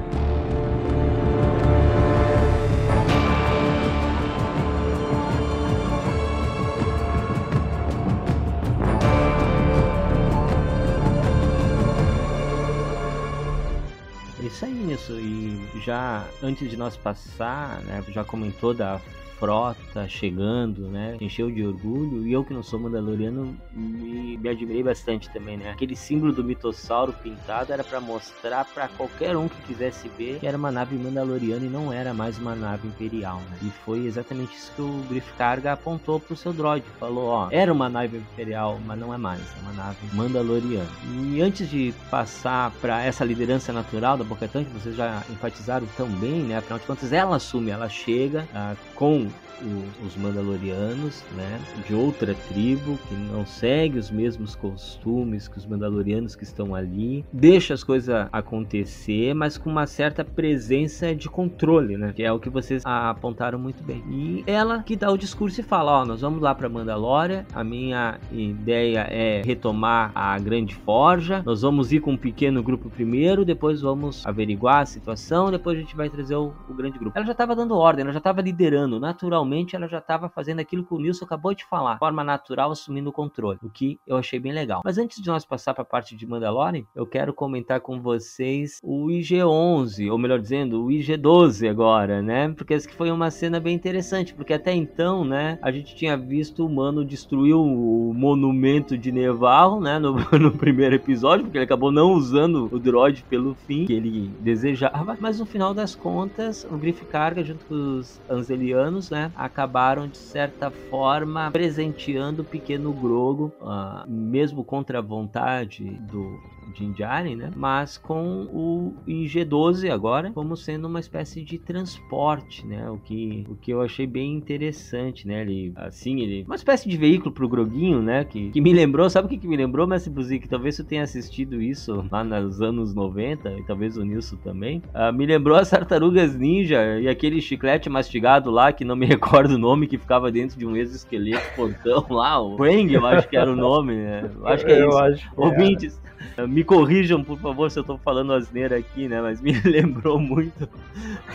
isso aí nisso. E já antes de nós passar, né, já comentou da frota chegando, né? Encheu de orgulho. E eu que não sou mandaloriano, me, me admirei bastante também, né? Aquele símbolo do mitossauro pintado era para mostrar para qualquer um que quisesse ver que era uma nave mandaloriana e não era mais uma nave imperial, né? E foi exatamente isso que o Griff Carga apontou pro seu droid. Falou, ó, era uma nave imperial, mas não é mais, é uma nave mandaloriana. E antes de passar para essa liderança natural da Bocatan, que vocês já enfatizaram tão bem, né? Afinal de contas, ela assume, ela chega ah, com o, os Mandalorianos, né, de outra tribo que não segue os mesmos costumes que os Mandalorianos que estão ali, deixa as coisas acontecer, mas com uma certa presença de controle, né, que é o que vocês apontaram muito bem. E ela que dá o discurso e fala, ó, nós vamos lá para Mandalória, a minha ideia é retomar a Grande Forja, nós vamos ir com um pequeno grupo primeiro, depois vamos averiguar a situação, depois a gente vai trazer o, o grande grupo. Ela já estava dando ordem, ela já estava liderando, naturalmente ela já estava fazendo aquilo que o Nilson acabou de falar, de forma natural, assumindo o controle, o que eu achei bem legal. Mas antes de nós passar para a parte de Mandalorian, eu quero comentar com vocês o IG-11, ou melhor dizendo, o IG-12 agora, né? Porque essa foi uma cena bem interessante, porque até então, né, a gente tinha visto o Mano destruir o monumento de Nevarro, né, no, no primeiro episódio, porque ele acabou não usando o droid pelo fim que ele desejava, mas no final das contas, o Griff Carga junto com os Anzelianos, né, acabaram de certa forma presenteando o pequeno Grogo, uh, mesmo contra a vontade do Din Djarin, né? Mas com o IG-12 agora como sendo uma espécie de transporte, né? O que, o que eu achei bem interessante, né? Ele, assim, ele... Uma espécie de veículo pro Groguinho, né? Que, que me lembrou, sabe o que, que me lembrou, Mestre Buzik? Talvez você tenha assistido isso lá nos anos 90, e talvez o Nilson também. Uh, me lembrou as Tartarugas Ninja e aquele chiclete mastigado lá, que não me recordo o nome, que ficava dentro de um exoesqueleto portão lá, o Wang, eu acho que era o nome, né? Eu acho que é Eu isso. acho é. Me corrijam, por favor, se eu tô falando asneira aqui, né? Mas me lembrou muito,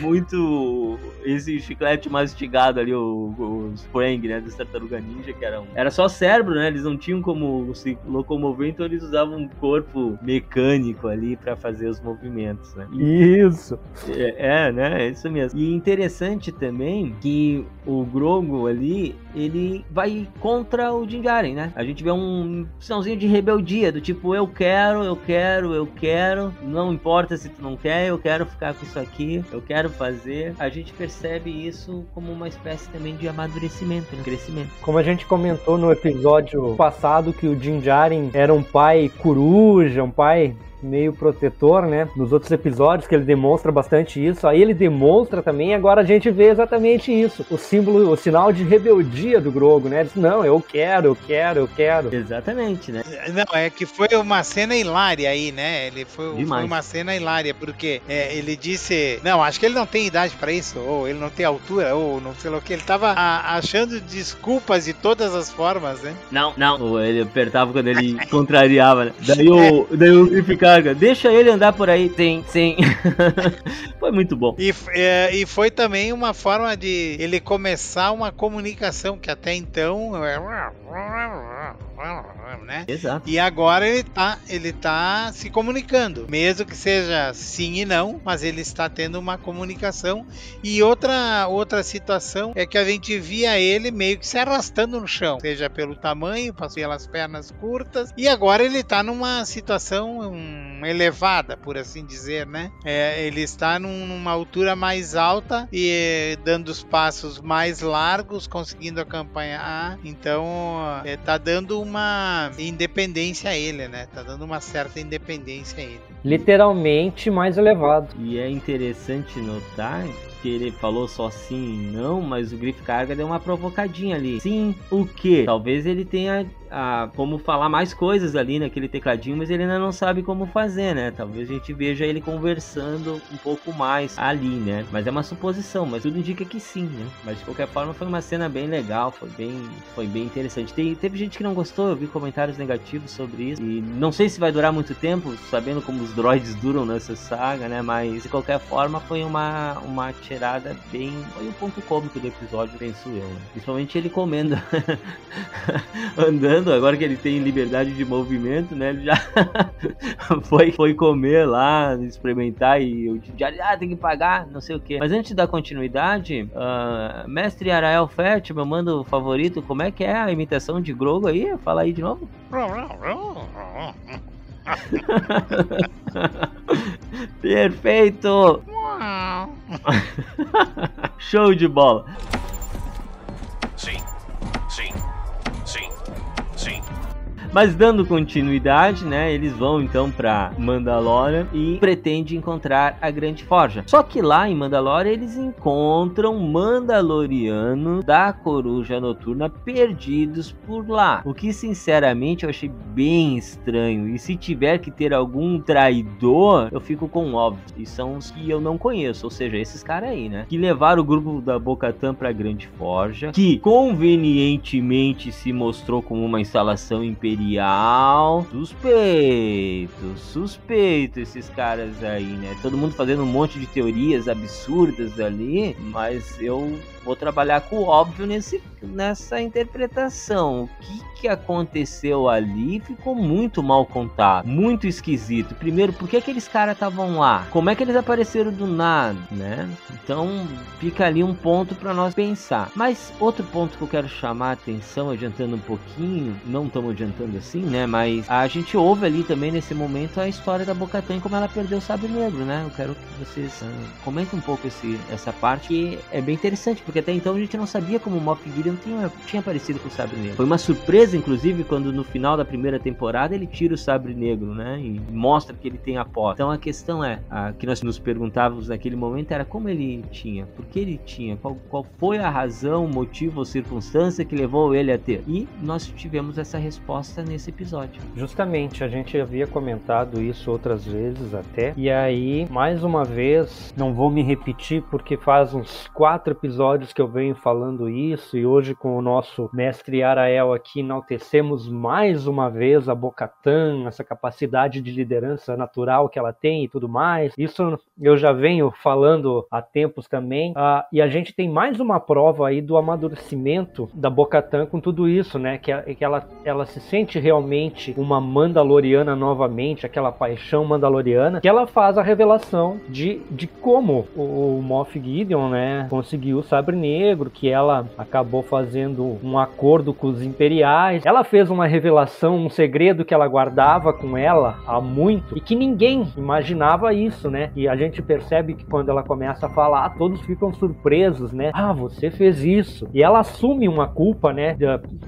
muito esse chiclete mastigado ali, o, o Sprang, né? Das Tartaruga Ninja, que era um... Era só cérebro, né? Eles não tinham como se locomover, então eles usavam um corpo mecânico ali para fazer os movimentos, né? Isso. É, é, né? É isso mesmo. E interessante também que o Grogo ali, ele vai contra o Din Djarin, né? A gente vê um sinalzinho de rebeldia, do tipo, eu quero, eu quero, eu quero, não importa se tu não quer, eu quero ficar com isso aqui, eu quero fazer. A gente percebe isso como uma espécie também de amadurecimento, né? crescimento. Como a gente comentou no episódio passado que o Din Djarin era um pai coruja, um pai meio protetor, né? Nos outros episódios que ele demonstra bastante isso, aí ele demonstra também, e agora a gente vê exatamente isso, o símbolo, o sinal de rebeldia do Grogo, né? Ele diz, não, eu quero, eu quero, eu quero. Exatamente, né? Não, é que foi uma cena hilária aí, né? Ele foi, foi uma cena hilária, porque é, ele disse, não, acho que ele não tem idade pra isso, ou ele não tem altura, ou não sei lá o que. Ele tava a- achando desculpas de todas as formas, né? Não, não. Ele apertava quando ele contrariava, né? Daí o, daí o Griff Deixa ele andar por aí. Sim, sim. Foi muito bom. E, é, e foi também uma forma de ele começar uma comunicação que até então. Né? Exato. E agora ele tá, ele tá se comunicando, mesmo que seja sim e não, mas ele está tendo uma comunicação. E outra outra situação é que a gente via ele meio que se arrastando no chão, seja pelo tamanho, pelas pernas curtas, e agora ele tá numa situação hum, elevada, por assim dizer, né? É, ele está num- numa altura mais alta e eh, dando os passos mais largos, conseguindo acompanhar. Então, é, tá dando uma independência a ele, né? Tá dando uma certa independência a ele. Literalmente mais elevado. E é interessante notar que ele falou só sim não, mas o Griff Carga deu uma provocadinha ali. Sim, o quê? Talvez ele tenha ah, como falar mais coisas ali naquele tecladinho, mas ele ainda não sabe como fazer, né? Talvez a gente veja ele conversando um pouco mais ali, né? Mas é uma suposição, mas tudo indica que sim, né? Mas de qualquer forma foi uma cena bem legal, foi bem, foi bem interessante. Tem, teve gente que não gostou, eu vi comentários negativos sobre isso. E não sei se vai durar muito tempo, sabendo como os droids duram nessa saga, né? Mas de qualquer forma foi uma, uma bem. Foi o ponto cômico do episódio, penso eu. Né? Principalmente ele comendo, andando, agora que ele tem liberdade de movimento, né? Ele já foi, foi comer lá, experimentar e o já ah, tem que pagar, não sei o que. Mas antes da continuidade, ah, mestre Arael Fett, meu mando favorito, como é que é a imitação de Grogo aí? Fala aí de novo. Perfeito! Show de bola! Sim, sim. Mas dando continuidade, né, eles vão então para Mandalorian e pretendem encontrar a Grande Forja. Só que lá em Mandalorian eles encontram Mandalorianos da Coruja Noturna perdidos por lá. O que sinceramente eu achei bem estranho. E se tiver que ter algum traidor, eu fico com óbvio. E são os que eu não conheço, ou seja, esses caras aí, né? Que levaram o grupo da Bocatan para Grande Forja, que convenientemente se mostrou como uma instalação imperial. Suspeito, suspeito esses caras aí, né? Todo mundo fazendo um monte de teorias absurdas ali, mas eu vou trabalhar com o óbvio nesse, nessa interpretação. O que, que aconteceu ali ficou muito mal contado, muito esquisito. Primeiro, por que aqueles caras estavam lá? Como é que eles apareceram do nada, né? Então fica ali um ponto para nós pensar. Mas outro ponto que eu quero chamar a atenção, adiantando um pouquinho, não estamos adiantando assim, né? Mas a gente ouve ali também nesse momento a história da Bocatan como ela perdeu o sabre negro, né? Eu quero que vocês uh, comentem um pouco esse, essa parte que é bem interessante, porque até então a gente não sabia como o Moff Gideon tinha, tinha aparecido com o sabre negro. Foi uma surpresa, inclusive, quando no final da primeira temporada ele tira o sabre negro, né? E mostra que ele tem a porta. Então a questão é, a que nós nos perguntávamos naquele momento era como ele tinha, por que ele tinha, qual, qual foi a razão, motivo ou circunstância que levou ele a ter. E nós tivemos essa resposta nesse episódio. Justamente, a gente havia comentado isso outras vezes até. E aí, mais uma vez, não vou me repetir porque faz uns quatro episódios que eu venho falando isso e hoje com o nosso mestre Arael aqui enaltecemos mais uma vez a Bocatan, essa capacidade de liderança natural que ela tem e tudo mais. Isso eu já venho falando há tempos também. Uh, e a gente tem mais uma prova aí do amadurecimento da Bocatan com tudo isso, né? Que, que ela, ela se sente realmente uma Mandaloriana novamente, aquela paixão Mandaloriana, que ela faz a revelação de, de como o, Moff Gideon, né, conseguiu o Negro, que ela acabou fazendo um acordo com os Imperiais. Ela fez uma revelação, um segredo que ela guardava com ela há muito e que ninguém imaginava isso, né? E a gente percebe que quando ela começa a falar, todos ficam surpresos, né? Ah, você fez isso. E ela assume uma culpa, né,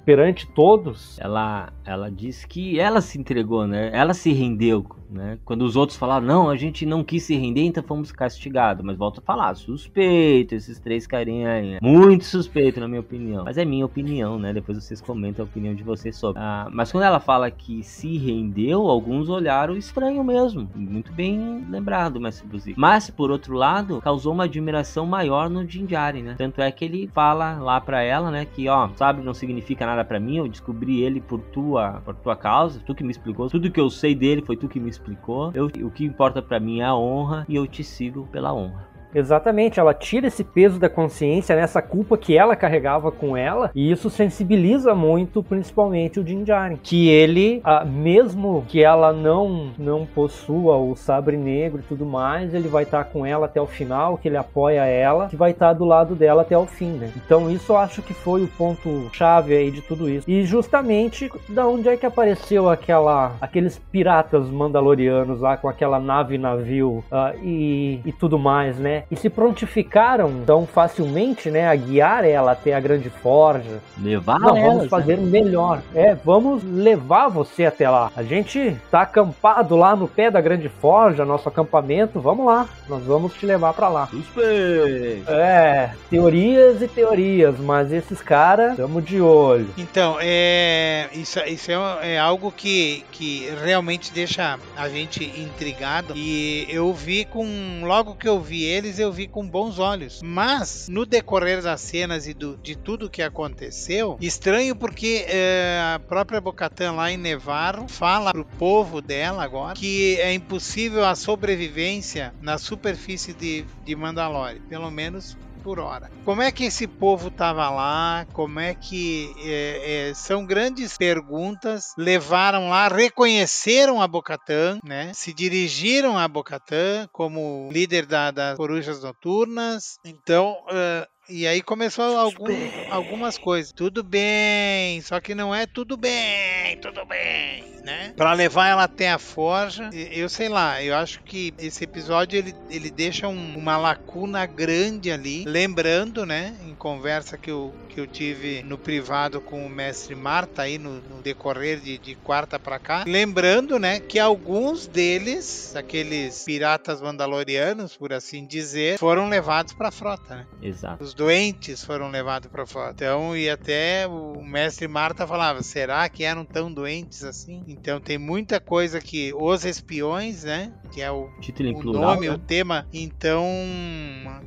perante todos. Ela ela diz que ela se entregou, né? Ela se rendeu né? Quando os outros falaram, não, a gente não quis se render, então fomos castigados. Mas volto a falar, suspeito esses três carinha Né? Muito suspeito, na minha opinião. Mas é minha opinião, né? Depois vocês comentam a opinião de vocês sobre. Ah, mas quando ela fala que se rendeu, alguns olharam estranho mesmo. Muito bem lembrado, Mestre Buzi. Mas, por outro lado, causou uma admiração maior no Jinjari, né? Tanto é que ele fala lá pra ela, né? Que, ó, sabe, não significa nada para mim, eu descobri ele por tua, por tua causa, tu que me explicou. Tudo que eu sei dele foi tu que me explicou. Eu, o que importa para mim é a honra e eu te sigo pela honra. Exatamente, ela tira esse peso da consciência, nessa né, culpa que ela carregava com ela, e isso sensibiliza muito, principalmente o Din Djarin, que ele, ah, mesmo que ela não não possua o sabre negro e tudo mais, ele vai estar tá com ela até o final, que ele apoia ela, que vai estar tá do lado dela até o fim, né? Então isso eu acho que foi o ponto chave aí de tudo isso. E justamente da onde é que apareceu aquela aqueles piratas mandalorianos lá com aquela nave navio uh, e, e tudo mais, né? E se prontificaram tão facilmente, né, a guiar ela até a grande forja. Levar Não, ela, vamos fazer né? melhor. É, vamos levar você até lá. A gente tá acampado lá no pé da grande forja, nosso acampamento. Vamos lá, nós vamos te levar para lá. Suspeito. É, teorias e teorias, mas esses caras, estamos de olho. Então, é, isso, isso é, é algo que, que realmente deixa a gente intrigado. E eu vi com logo que eu vi eles eu vi com bons olhos. Mas, no decorrer das cenas e do, de tudo que aconteceu, estranho porque é, a própria Bocatan lá em Nevarro fala pro povo dela agora que é impossível a sobrevivência na superfície de, de Mandalore. Pelo menos por hora. Como é que esse povo estava lá? Como é que é, é, são grandes perguntas? Levaram lá, reconheceram a Bocatã, né? Se dirigiram a Bocatã como líder da, das corujas noturnas. Então uh, e aí começou algum, algumas coisas. Tudo bem, só que não é tudo bem, tudo bem, né? Para levar ela até a forja, eu sei lá, eu acho que esse episódio ele, ele deixa um, uma lacuna grande ali, lembrando, né, em conversa que eu, que eu tive no privado com o mestre Marta aí no, no decorrer de, de quarta para cá, lembrando, né, que alguns deles, aqueles piratas mandalorianos, por assim dizer, foram levados para a frota, né? Exato. Os doentes foram levados para fora. Então, e até o mestre Marta falava: será que eram tão doentes assim? Então, tem muita coisa que os espiões, né? Que é o, Título o plural, nome, né? o tema. Então,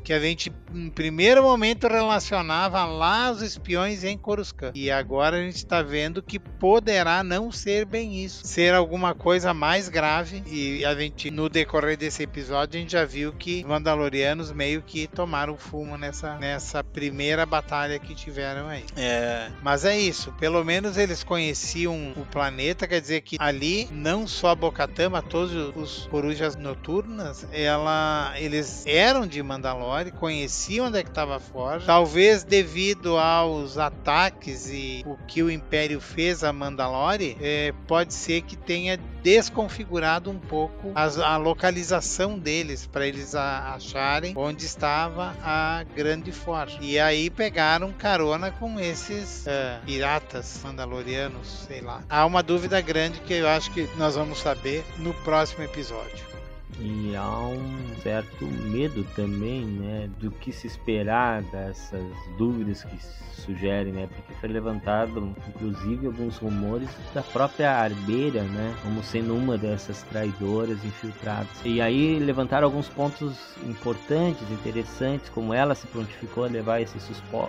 que a gente, em primeiro momento, relacionava lá os espiões em Coruscant. E agora a gente está vendo que poderá não ser bem isso. Ser alguma coisa mais grave. E a gente, no decorrer desse episódio, a gente já viu que os Mandalorianos meio que tomaram fumo nessa, nessa nessa primeira batalha que tiveram aí. É, mas é isso, pelo menos eles conheciam o planeta, quer dizer que ali não só a Bocatã, mas todos os corujas noturnas, ela, eles eram de Mandalore, conheciam onde é que estava a Forja, talvez devido aos ataques e o que o Império fez a Mandalore, é, pode ser que tenha desconfigurado um pouco as, a localização deles para eles a, acharem onde estava a Grande Forja. E aí pegaram carona com esses uh, piratas mandalorianos, sei lá. Há uma dúvida grande que eu acho que nós vamos saber no próximo episódio. E há um certo medo também, né, do que se esperar dessas dúvidas que sugerem, né, porque foi levantado, inclusive, alguns rumores da própria Arbeira, né, como sendo uma dessas traidoras infiltradas. E aí levantaram alguns pontos importantes, interessantes, como ela se prontificou a levar esses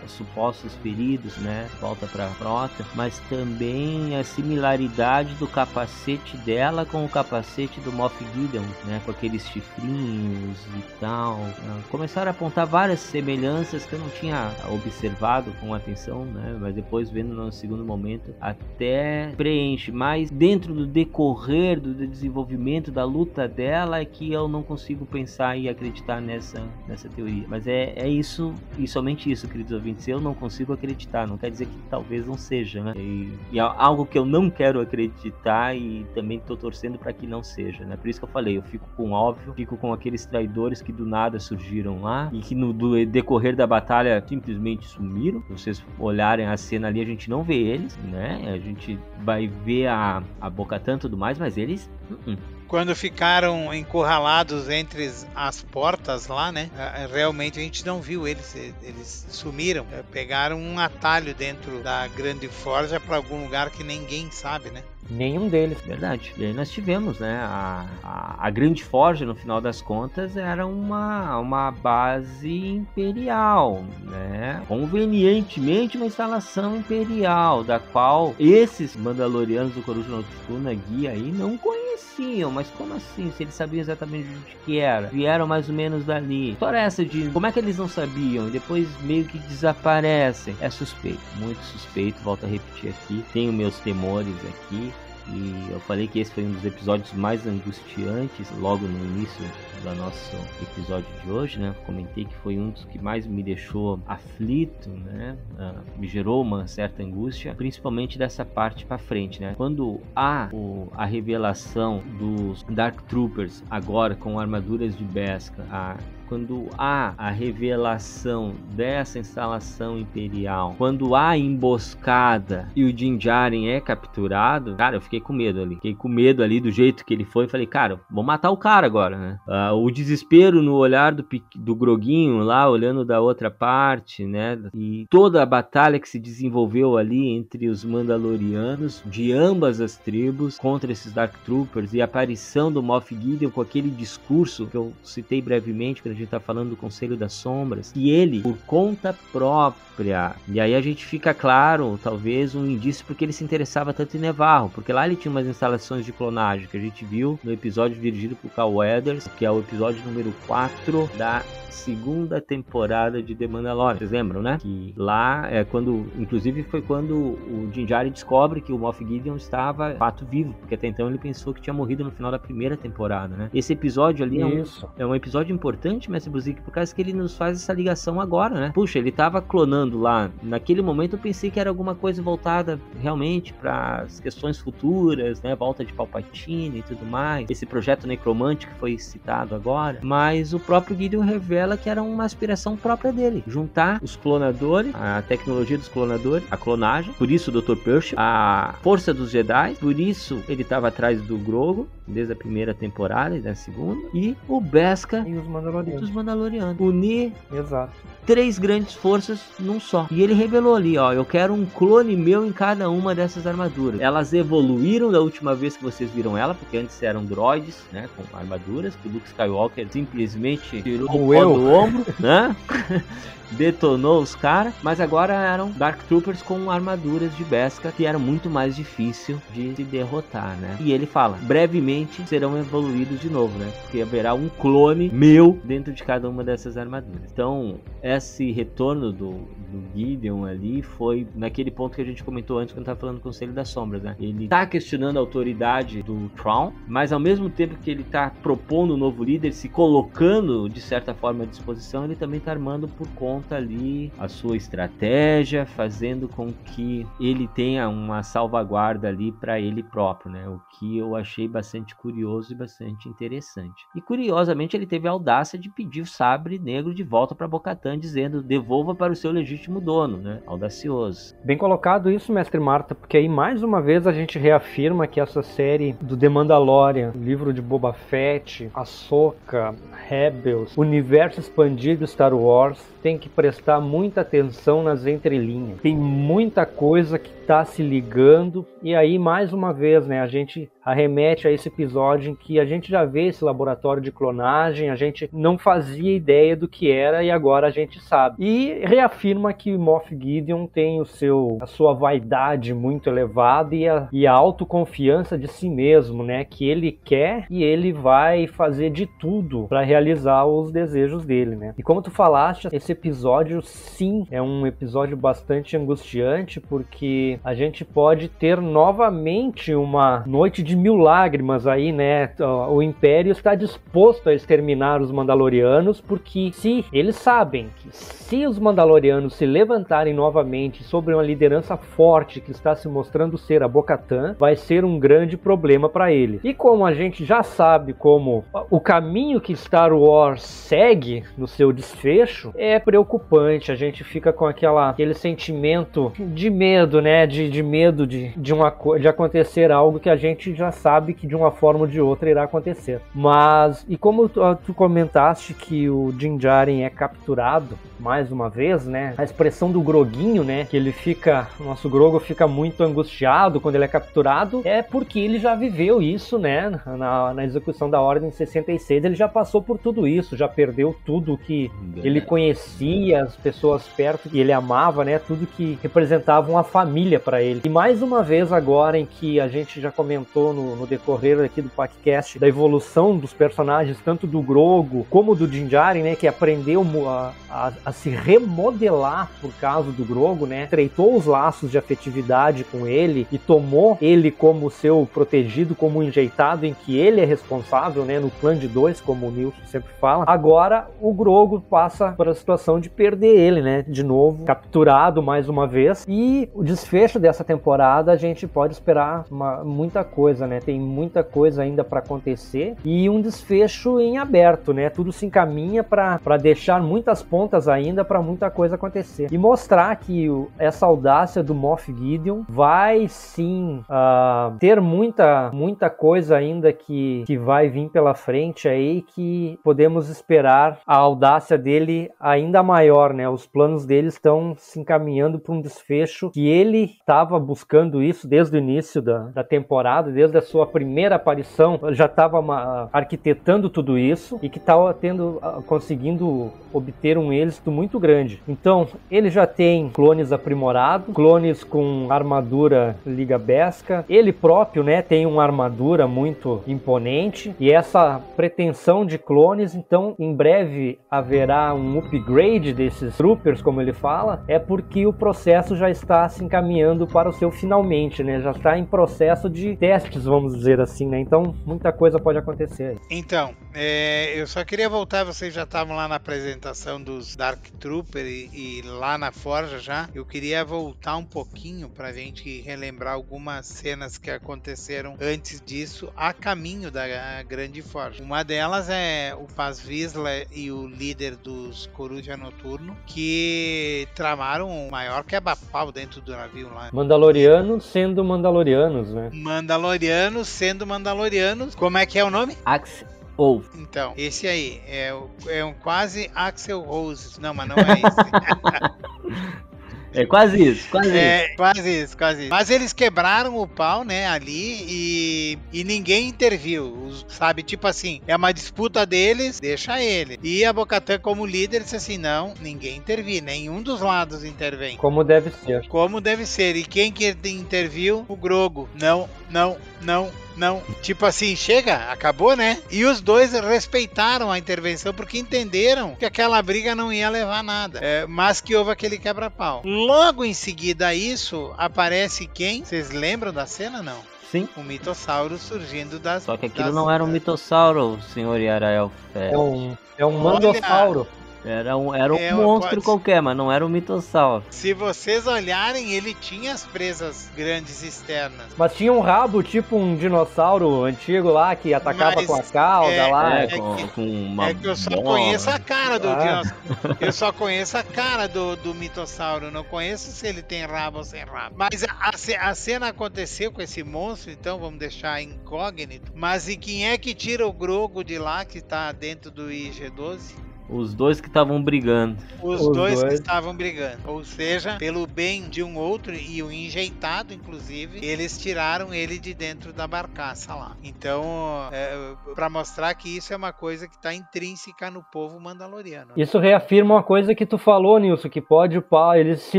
supostos feridos, né, volta para a frota, mas também a similaridade do capacete dela com o capacete do Moff Gideon, né, com aqueles chifrinhos e tal. Ah, começaram a apontar várias semelhanças que eu não tinha observado com atenção, né? Mas depois vendo no segundo momento até preenche. Mas dentro do decorrer do desenvolvimento da luta dela é que eu não consigo pensar e acreditar nessa, nessa teoria. Mas é, é isso e somente isso, queridos ouvintes. Eu não consigo acreditar. Não quer dizer que talvez não seja, né? E, e é algo que eu não quero acreditar e também estou torcendo para que não seja, né? Por isso que eu falei, eu fico com óbvio, fico com aqueles traidores que do nada surgiram lá e que no decorrer da batalha simplesmente sumiram. Vocês olharem a cena ali, a gente não vê eles, né? A gente vai ver a, a boca tanto tudo mais, mas eles. Uh -uh quando ficaram encurralados entre as portas lá, né? Realmente a gente não viu eles, eles sumiram, pegaram um atalho dentro da grande forja para algum lugar que ninguém sabe, né? Nenhum deles. Verdade. E aí nós tivemos, né? A, a, a, Grande Forja, no final das contas, era uma, uma base imperial, né? Convenientemente uma instalação imperial, da qual esses Mandalorianos do Coruja Noturna guia aí não conheciam. Mas como assim? Se eles sabiam exatamente o que era? Vieram mais ou menos dali. História essa de como é que eles não sabiam e depois meio que desaparecem. É suspeito, muito suspeito. Volto a repetir aqui. Tenho meus temores aqui. E eu falei que esse foi um dos episódios mais angustiantes logo no início do nosso episódio de hoje, né? Comentei que foi um dos que mais me deixou aflito, né? Uh, me gerou uma certa angústia, principalmente dessa parte para frente, né? Quando há o, a revelação dos Dark Troopers agora com armaduras de Beskar, a quando há a revelação dessa instalação imperial, quando há emboscada e o Din Djarin é capturado, cara, eu fiquei com medo ali. Fiquei com medo ali do jeito que ele foi. Falei, cara, vou matar o cara agora, né? Uh, o desespero no olhar do, do Groguinho lá, olhando da outra parte, né? E toda a batalha que se desenvolveu ali entre os Mandalorianos, de ambas as tribos, contra esses Dark Troopers e a aparição do Moff Gideon com aquele discurso que eu citei brevemente quando gente está falando do Conselho das Sombras, e ele, por conta própria, e aí a gente fica claro, talvez, um indício porque ele se interessava tanto em Nevarro, porque lá ele tinha umas instalações de clonagem que a gente viu no episódio dirigido por Cal Weathers, que é o episódio número 4 da segunda temporada de The Mandalorian. Vocês lembram, né? Que lá é quando, inclusive foi quando o Din Djarin descobre que o Moff Gideon estava fato vivo, porque até então ele pensou que tinha morrido no final da primeira temporada, né? Esse episódio ali é um, é um, episódio importante, Mestre Buzik, por causa que ele nos faz essa ligação agora, né? Puxa, ele estava clonando lá. Naquele momento eu pensei que era alguma coisa voltada realmente para as questões futuras, né? Volta de Palpatine e tudo mais. Esse projeto necromante que foi citado agora. Mas o próprio Gideon revela que era uma aspiração própria dele. Juntar os clonadores, a tecnologia dos clonadores, a clonagem, por isso o Dr. Pershing, a força dos Jedi, por isso ele estava atrás do Grogo, desde a primeira temporada e da segunda, e o Beskar e os Mandalorianos. Dos Mandalorianos. Unir Exato. três grandes forças num só. E ele revelou ali, ó, eu quero um clone meu em cada uma dessas armaduras. Elas evoluíram da última vez que vocês viram ela, porque antes eram droids, né, com armaduras, que o Luke Skywalker simplesmente tirou o do ombro, né? detonou os caras, mas agora eram Dark Troopers com armaduras de Beskar que era muito mais difícil de se derrotar, né? E ele fala, brevemente serão evoluídos de novo, né? Porque haverá um clone meu dentro de cada uma dessas armaduras. Então, esse retorno do, do Gideon ali foi naquele ponto que a gente comentou antes quando estava falando do Conselho das Sombras, né? Ele tá questionando a autoridade do Tron, mas ao mesmo tempo que ele tá propondo um novo líder, se colocando de certa forma à disposição, ele também tá armando por conta ali a sua estratégia, fazendo com que ele tenha uma salvaguarda ali para ele próprio, né? O que eu achei bastante curioso e bastante interessante. E curiosamente ele teve a audácia de pedir o sabre negro de volta para Bocatan, dizendo: "Devolva para o seu legítimo dono", né? Audacioso. Bem colocado isso, mestre Marta, porque aí mais uma vez a gente reafirma que essa série do The Mandalorian, livro de Boba Fett, Ahsoka, Rebels, universo expandido Star Wars, tem que prestar muita atenção nas entrelinhas. Tem muita coisa que está se ligando e aí mais uma vez, né, a gente arremete a esse episódio em que a gente já vê esse laboratório de clonagem, a gente não fazia ideia do que era e agora a gente sabe. E reafirma que Moff Gideon tem o seu a sua vaidade muito elevada e a, e a autoconfiança de si mesmo, né, que ele quer e ele vai fazer de tudo para realizar os desejos dele, né? E como tu falaste, esse episódio sim é um episódio bastante angustiante porque a gente pode ter novamente uma noite de mil lágrimas aí, né? O Império está disposto a exterminar os Mandalorianos porque se eles sabem que se os Mandalorianos se levantarem novamente sobre uma liderança forte que está se mostrando ser a Bocatan, vai ser um grande problema para ele. E como a gente já sabe como o caminho que Star Wars segue no seu desfecho é preocupante. A gente fica com aquela, aquele sentimento de medo, né? De, de medo de, de, uma, de acontecer algo que a gente já sabe que de uma forma ou de outra irá acontecer. Mas, e como tu, tu comentaste que o Din Djarin é capturado, mais uma vez, né? A expressão do Groguinho, né? Que ele fica, o nosso Grogo fica muito angustiado quando ele é capturado, é porque ele já viveu isso, né? Na, na execução da Ordem 66, ele já passou por tudo isso, já perdeu tudo que ele conhecia, as pessoas perto que ele amava, né? Tudo que representava uma família para ele. E mais uma vez agora em que a gente já comentou no, no decorrer aqui do podcast da evolução dos personagens, tanto do Grogo como do Din Djarin, né? Que aprendeu a, a, a se remodelar por causa do Grogo, né? Treitou os laços de afetividade com ele e tomou ele como seu protegido, como enjeitado em que ele é responsável, né? No clã de dois, como o Nilson sempre fala. Agora o Grogo passa por a situação de perder ele, né? De novo, capturado mais uma vez. E o desfecho dessa temporada a gente pode esperar uma, muita coisa, né? Tem muita coisa ainda para acontecer e um desfecho em aberto, né? Tudo se encaminha para deixar muitas pontas ainda para muita coisa acontecer e mostrar que o, essa audácia do Moff Gideon vai sim uh, ter muita muita coisa ainda que, que vai vir pela frente aí que podemos esperar a audácia dele ainda maior, né? Os planos dele estão se encaminhando para um desfecho que ele estava buscando isso desde o início da, da temporada, desde a sua primeira aparição, já estava arquitetando tudo isso e que estava tendo conseguindo obter um êxito muito grande. Então, ele já tem clones aprimorados, clones com armadura Liga Besca. Ele próprio, né, tem uma armadura muito imponente e essa pretensão de clones, então, em breve haverá um upgrade desses troopers, como ele fala, é porque o processo já está se encaminhando para o seu finalmente, né? Já está em processo de testes, vamos dizer assim, né? Então, muita coisa pode acontecer. Então, é, eu só queria voltar, vocês já estavam lá na apresentação dos Dark Trooper e, e lá na Forja já. Eu queria voltar um pouquinho para a gente relembrar algumas cenas que aconteceram antes disso a caminho da Grande Forja. Uma delas é o Paz Vizsla e o líder dos Coruja Noturno que tramaram o maior quebra-pau dentro do navio lá. Mandalorianos sendo Mandalorianos, né? Mandalorianos sendo Mandalorianos. Como é que é o nome? Axe ou. Então, esse aí é, é um quase Axel Rose. Não, mas não é esse. É quase isso, quase É, isso. quase isso, quase isso. Mas eles quebraram o pau, né, ali e, e ninguém interviu. Os- sabe, tipo assim, é uma disputa deles, deixa ele. E a Bocatã, como líder, disse assim: não, ninguém intervir, nenhum dos lados intervém. Como deve ser. Como deve ser. E quem que interviu? O Grogo. Não, não, não, não. Tipo assim, chega, acabou, né? E os dois respeitaram a intervenção porque entenderam que aquela briga não ia levar a nada. É, mas que houve aquele quebra-pau. Logo em seguida a isso, aparece quem? Vocês lembram da cena, não? Sim. O mitossauro surgindo das. Só que aquilo das- não era um mitossauro, senhor Yarael. É, É um, é um mandossauro. Era um, era um É, monstro pode- qualquer, mas não era um mitossauro. Se vocês olharem, ele tinha as presas grandes externas. Mas tinha um rabo, tipo um dinossauro antigo lá, que atacava Mas com a cauda é- lá. É, é com, que- com uma É que eu só bola. conheço a cara do Ah. dinossauro. Eu só conheço a cara do, do mitossauro. Não conheço se ele tem rabo ou sem rabo. Mas a, a a cena aconteceu com esse monstro, então vamos deixar incógnito. Mas e quem é que tira o Grogo de lá que tá dentro do IG-12? Os dois que estavam brigando. Os, Os dois, que dois. estavam brigando. Ou seja, pelo bem de um outro e o enjeitado, inclusive, eles tiraram ele de dentro da barcaça lá. Então, é, para mostrar que isso é uma coisa que está intrínseca no povo mandaloriano. Isso reafirma uma coisa que tu falou, Nilson, que pode o pau, eles se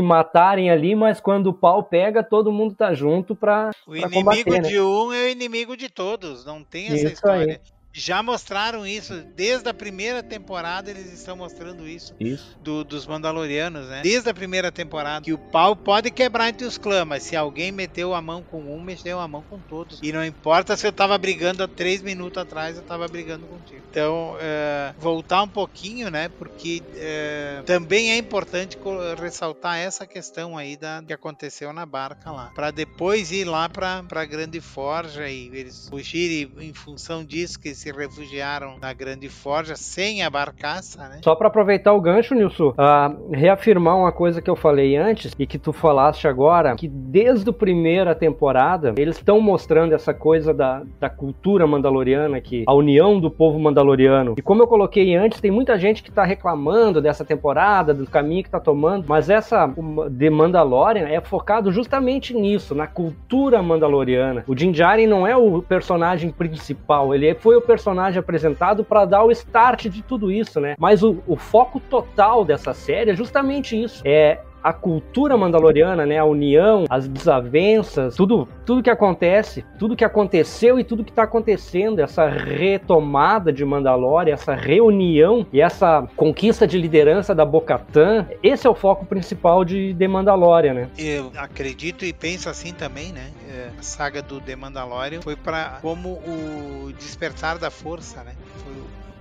matarem ali, mas quando o pau pega, todo mundo tá junto pra, O pra inimigo combater, né? de um é o inimigo de todos. Não tem essa Isso história. aí. Já mostraram isso desde a primeira temporada, eles estão mostrando isso. Isso. do- dos Mandalorianos, né? Desde a primeira temporada, que o pau pode quebrar entre os clãs, mas se alguém meteu a mão com um, meteu a mão com todos. E não importa se eu tava brigando há três minutos atrás, eu tava brigando contigo. Então, é, voltar um pouquinho, né? Porque é, também é importante ressaltar essa questão aí da que aconteceu na barca lá, Pra depois ir lá pra para Grande Forja e eles fugirem em função disso que se refugiaram na Grande Forja sem a barcaça, né? Só pra aproveitar o gancho, Nilson, ah, reafirmar uma coisa que eu falei antes e que tu falaste agora, que desde a primeira temporada eles estão mostrando essa coisa da, da cultura mandaloriana, que a união do povo mandaloriano. E como eu coloquei antes, tem muita gente que tá reclamando dessa temporada, do caminho que tá tomando, mas essa de Mandalorian é focado justamente nisso, na cultura mandaloriana. O Din Djarin não é o personagem principal, ele foi o personagem apresentado para dar o start de tudo isso, né? Mas o, o foco total dessa série é justamente isso. É a cultura mandaloriana, né, a união, as desavenças, tudo, tudo que acontece, tudo que aconteceu e tudo que está acontecendo, essa retomada de Mandalore, essa reunião e essa conquista de liderança da Bo-Katan, esse é o foco principal de The Mandalorian, né? Eu acredito e penso assim também, né? É, A saga do The Mandalorian foi para como o despertar da força, né? Foi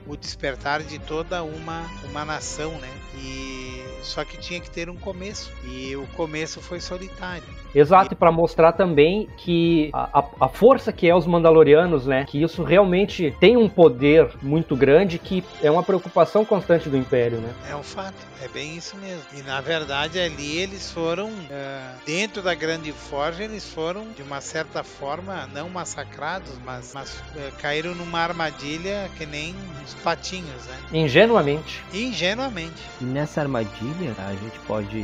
o, despertar de toda uma uma nação, né? E só que tinha que ter um começo e o começo foi solitário. Exato, e para mostrar também que a, a, força que é os Mandalorianos, né? Que isso realmente tem um poder muito grande que é uma preocupação constante do Império, né? É um fato, é bem isso mesmo. E na verdade ali eles foram é, dentro da Grande Forja, eles foram de uma certa forma não massacrados, mas, mas é, caíram numa armadilha que nem os patinhos, né? Ingenuamente. Ingenuamente. E nessa armadilha, a gente pode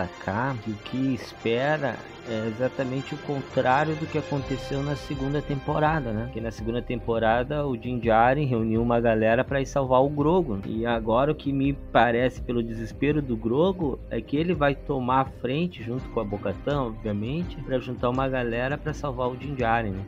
destacar que o que espera é exatamente o contrário do que aconteceu na segunda temporada, né? Que na segunda temporada o Din Djarin reuniu uma galera para ir salvar o Grogo. E agora o que me parece pelo desespero do Grogo é que ele vai tomar a frente junto com a Bocatã, obviamente, para juntar uma galera para salvar o Din Djarin. né?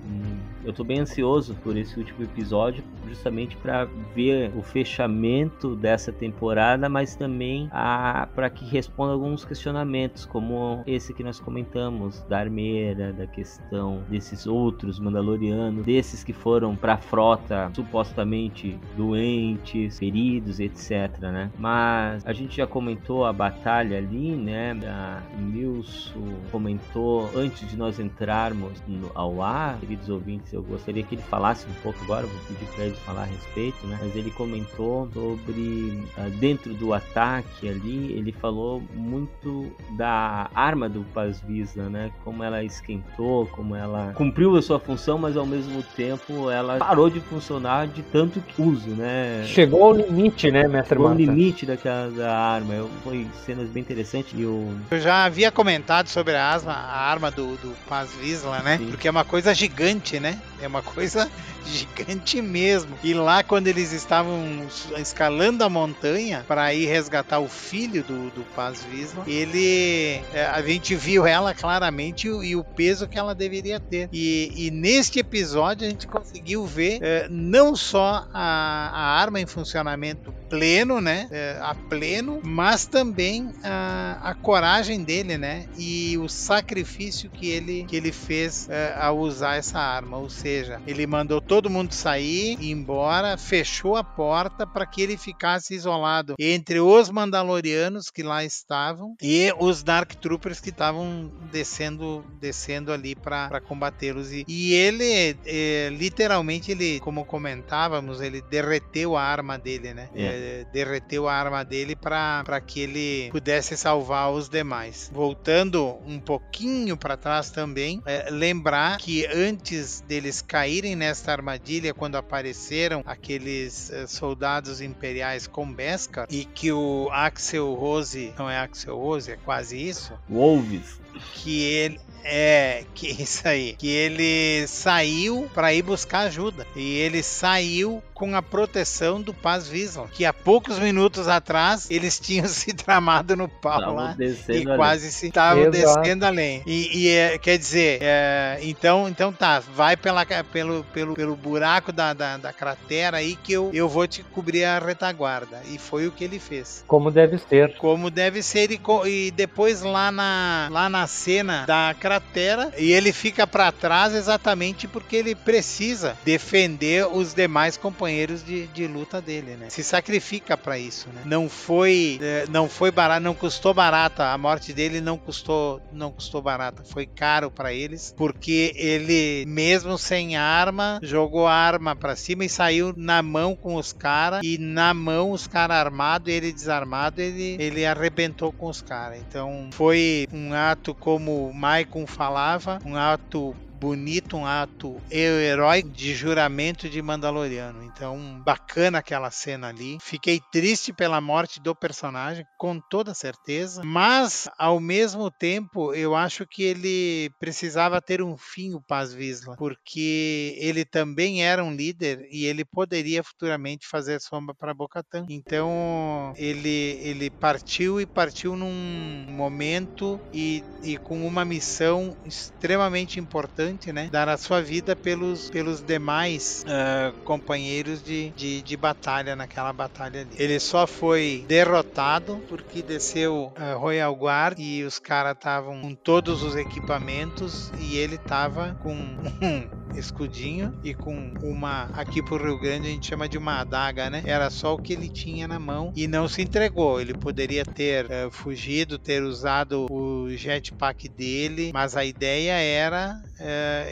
Eu tô bem ansioso por esse último episódio, justamente para ver o fechamento dessa temporada, mas também para que responda alguns questionamentos, como esse que nós comentamos da armeira, da questão desses outros Mandalorianos, desses que foram para a frota supostamente doentes, feridos, etc, né? Mas a gente já comentou a batalha ali, né? A Nilson comentou antes de nós entrarmos no, ao ar, queridos ouvintes eu gostaria que ele falasse um pouco agora, vou pedir para ele falar a respeito, né? Mas ele comentou sobre uh, dentro do ataque ali, ele falou muito da arma do Paz Visa, né? Como ela esquentou, como ela cumpriu a sua função, mas ao mesmo tempo ela parou de funcionar de tanto uso, né? Chegou ao limite, né, mestre Chegou ao limite daquela da arma. Eu, foi cenas bem interessantes e o eu já havia comentado sobre a asma, a arma do, do Paz Visla, né? Sim. Porque é uma coisa gigante, né? É uma coisa gigante mesmo. E lá, quando eles estavam escalando a montanha para ir resgatar o filho do, do Paz Visla, ele. É, a gente viu ela claramente e, e, o peso que ela deveria ter. E, e neste episódio a gente conseguiu ver é, não só a, a, arma em funcionamento pleno, né? É, a pleno, mas também a, a, coragem dele, né? E o sacrifício que ele, que ele fez ao usar essa arma. Seja, ele mandou todo mundo sair, ir embora, fechou a porta para que ele ficasse isolado entre os Mandalorianos que lá estavam e os Dark Troopers que estavam descendo, descendo ali para combatê-los. E, e, ele, é, literalmente, ele, como comentávamos, ele derreteu a arma dele, né? É. É, derreteu a arma dele para que ele pudesse salvar os demais. Voltando um pouquinho para trás também, é, lembrar que antes deles caírem nesta armadilha quando apareceram aqueles uh, soldados imperiais com Beskar e que o Axel Rose, não é Axel Rose, é quase isso. Wolves. Que ele é, que isso aí. Que ele saiu para ir buscar ajuda. E ele saiu com a proteção do Paz Vision, que há poucos minutos atrás eles tinham se tramado no pau Tava lá e quase se estavam descendo além. E, e é, quer dizer, é, então, então tá, vai pela, pelo, pelo, pelo buraco da, da, da, cratera aí que eu, eu vou te cobrir a retaguarda. E foi o que ele fez. Como deve ser. Como deve ser. E, e depois lá na, lá na cena da cratera cratera e ele fica para trás exatamente porque ele precisa defender os demais companheiros de, de luta dele, né? Se sacrifica para isso, né? Não foi, é, não foi barato, não custou barata. A morte dele não custou, não custou barata. Foi caro para eles porque ele, mesmo sem arma, jogou arma para cima e saiu na mão com os caras e na mão os caras armados e ele desarmado, ele, ele arrebentou com os caras. Então foi um ato como o Maicon falava, um ato bonito, um ato heróico de juramento de Mandaloriano. Então, bacana aquela cena ali. Fiquei triste pela morte do personagem, com toda certeza, mas ao mesmo tempo eu acho que ele precisava ter um fim, o Paz Visla, porque ele também era um líder e ele poderia futuramente fazer sombra para Bocatan. Então, ele ele partiu e partiu num momento e, e com uma missão extremamente importante né? Dar a sua vida pelos, pelos demais uh, companheiros de, de, de, batalha naquela batalha ali. Ele só foi derrotado porque desceu uh, Royal Guard e os caras estavam com todos os equipamentos e ele tava com um escudinho e com uma aqui pro Rio Grande a gente chama de uma adaga, né? Era só o que ele tinha na mão e não se entregou. Ele poderia ter uh, fugido, ter usado o jetpack dele, mas a ideia era uh,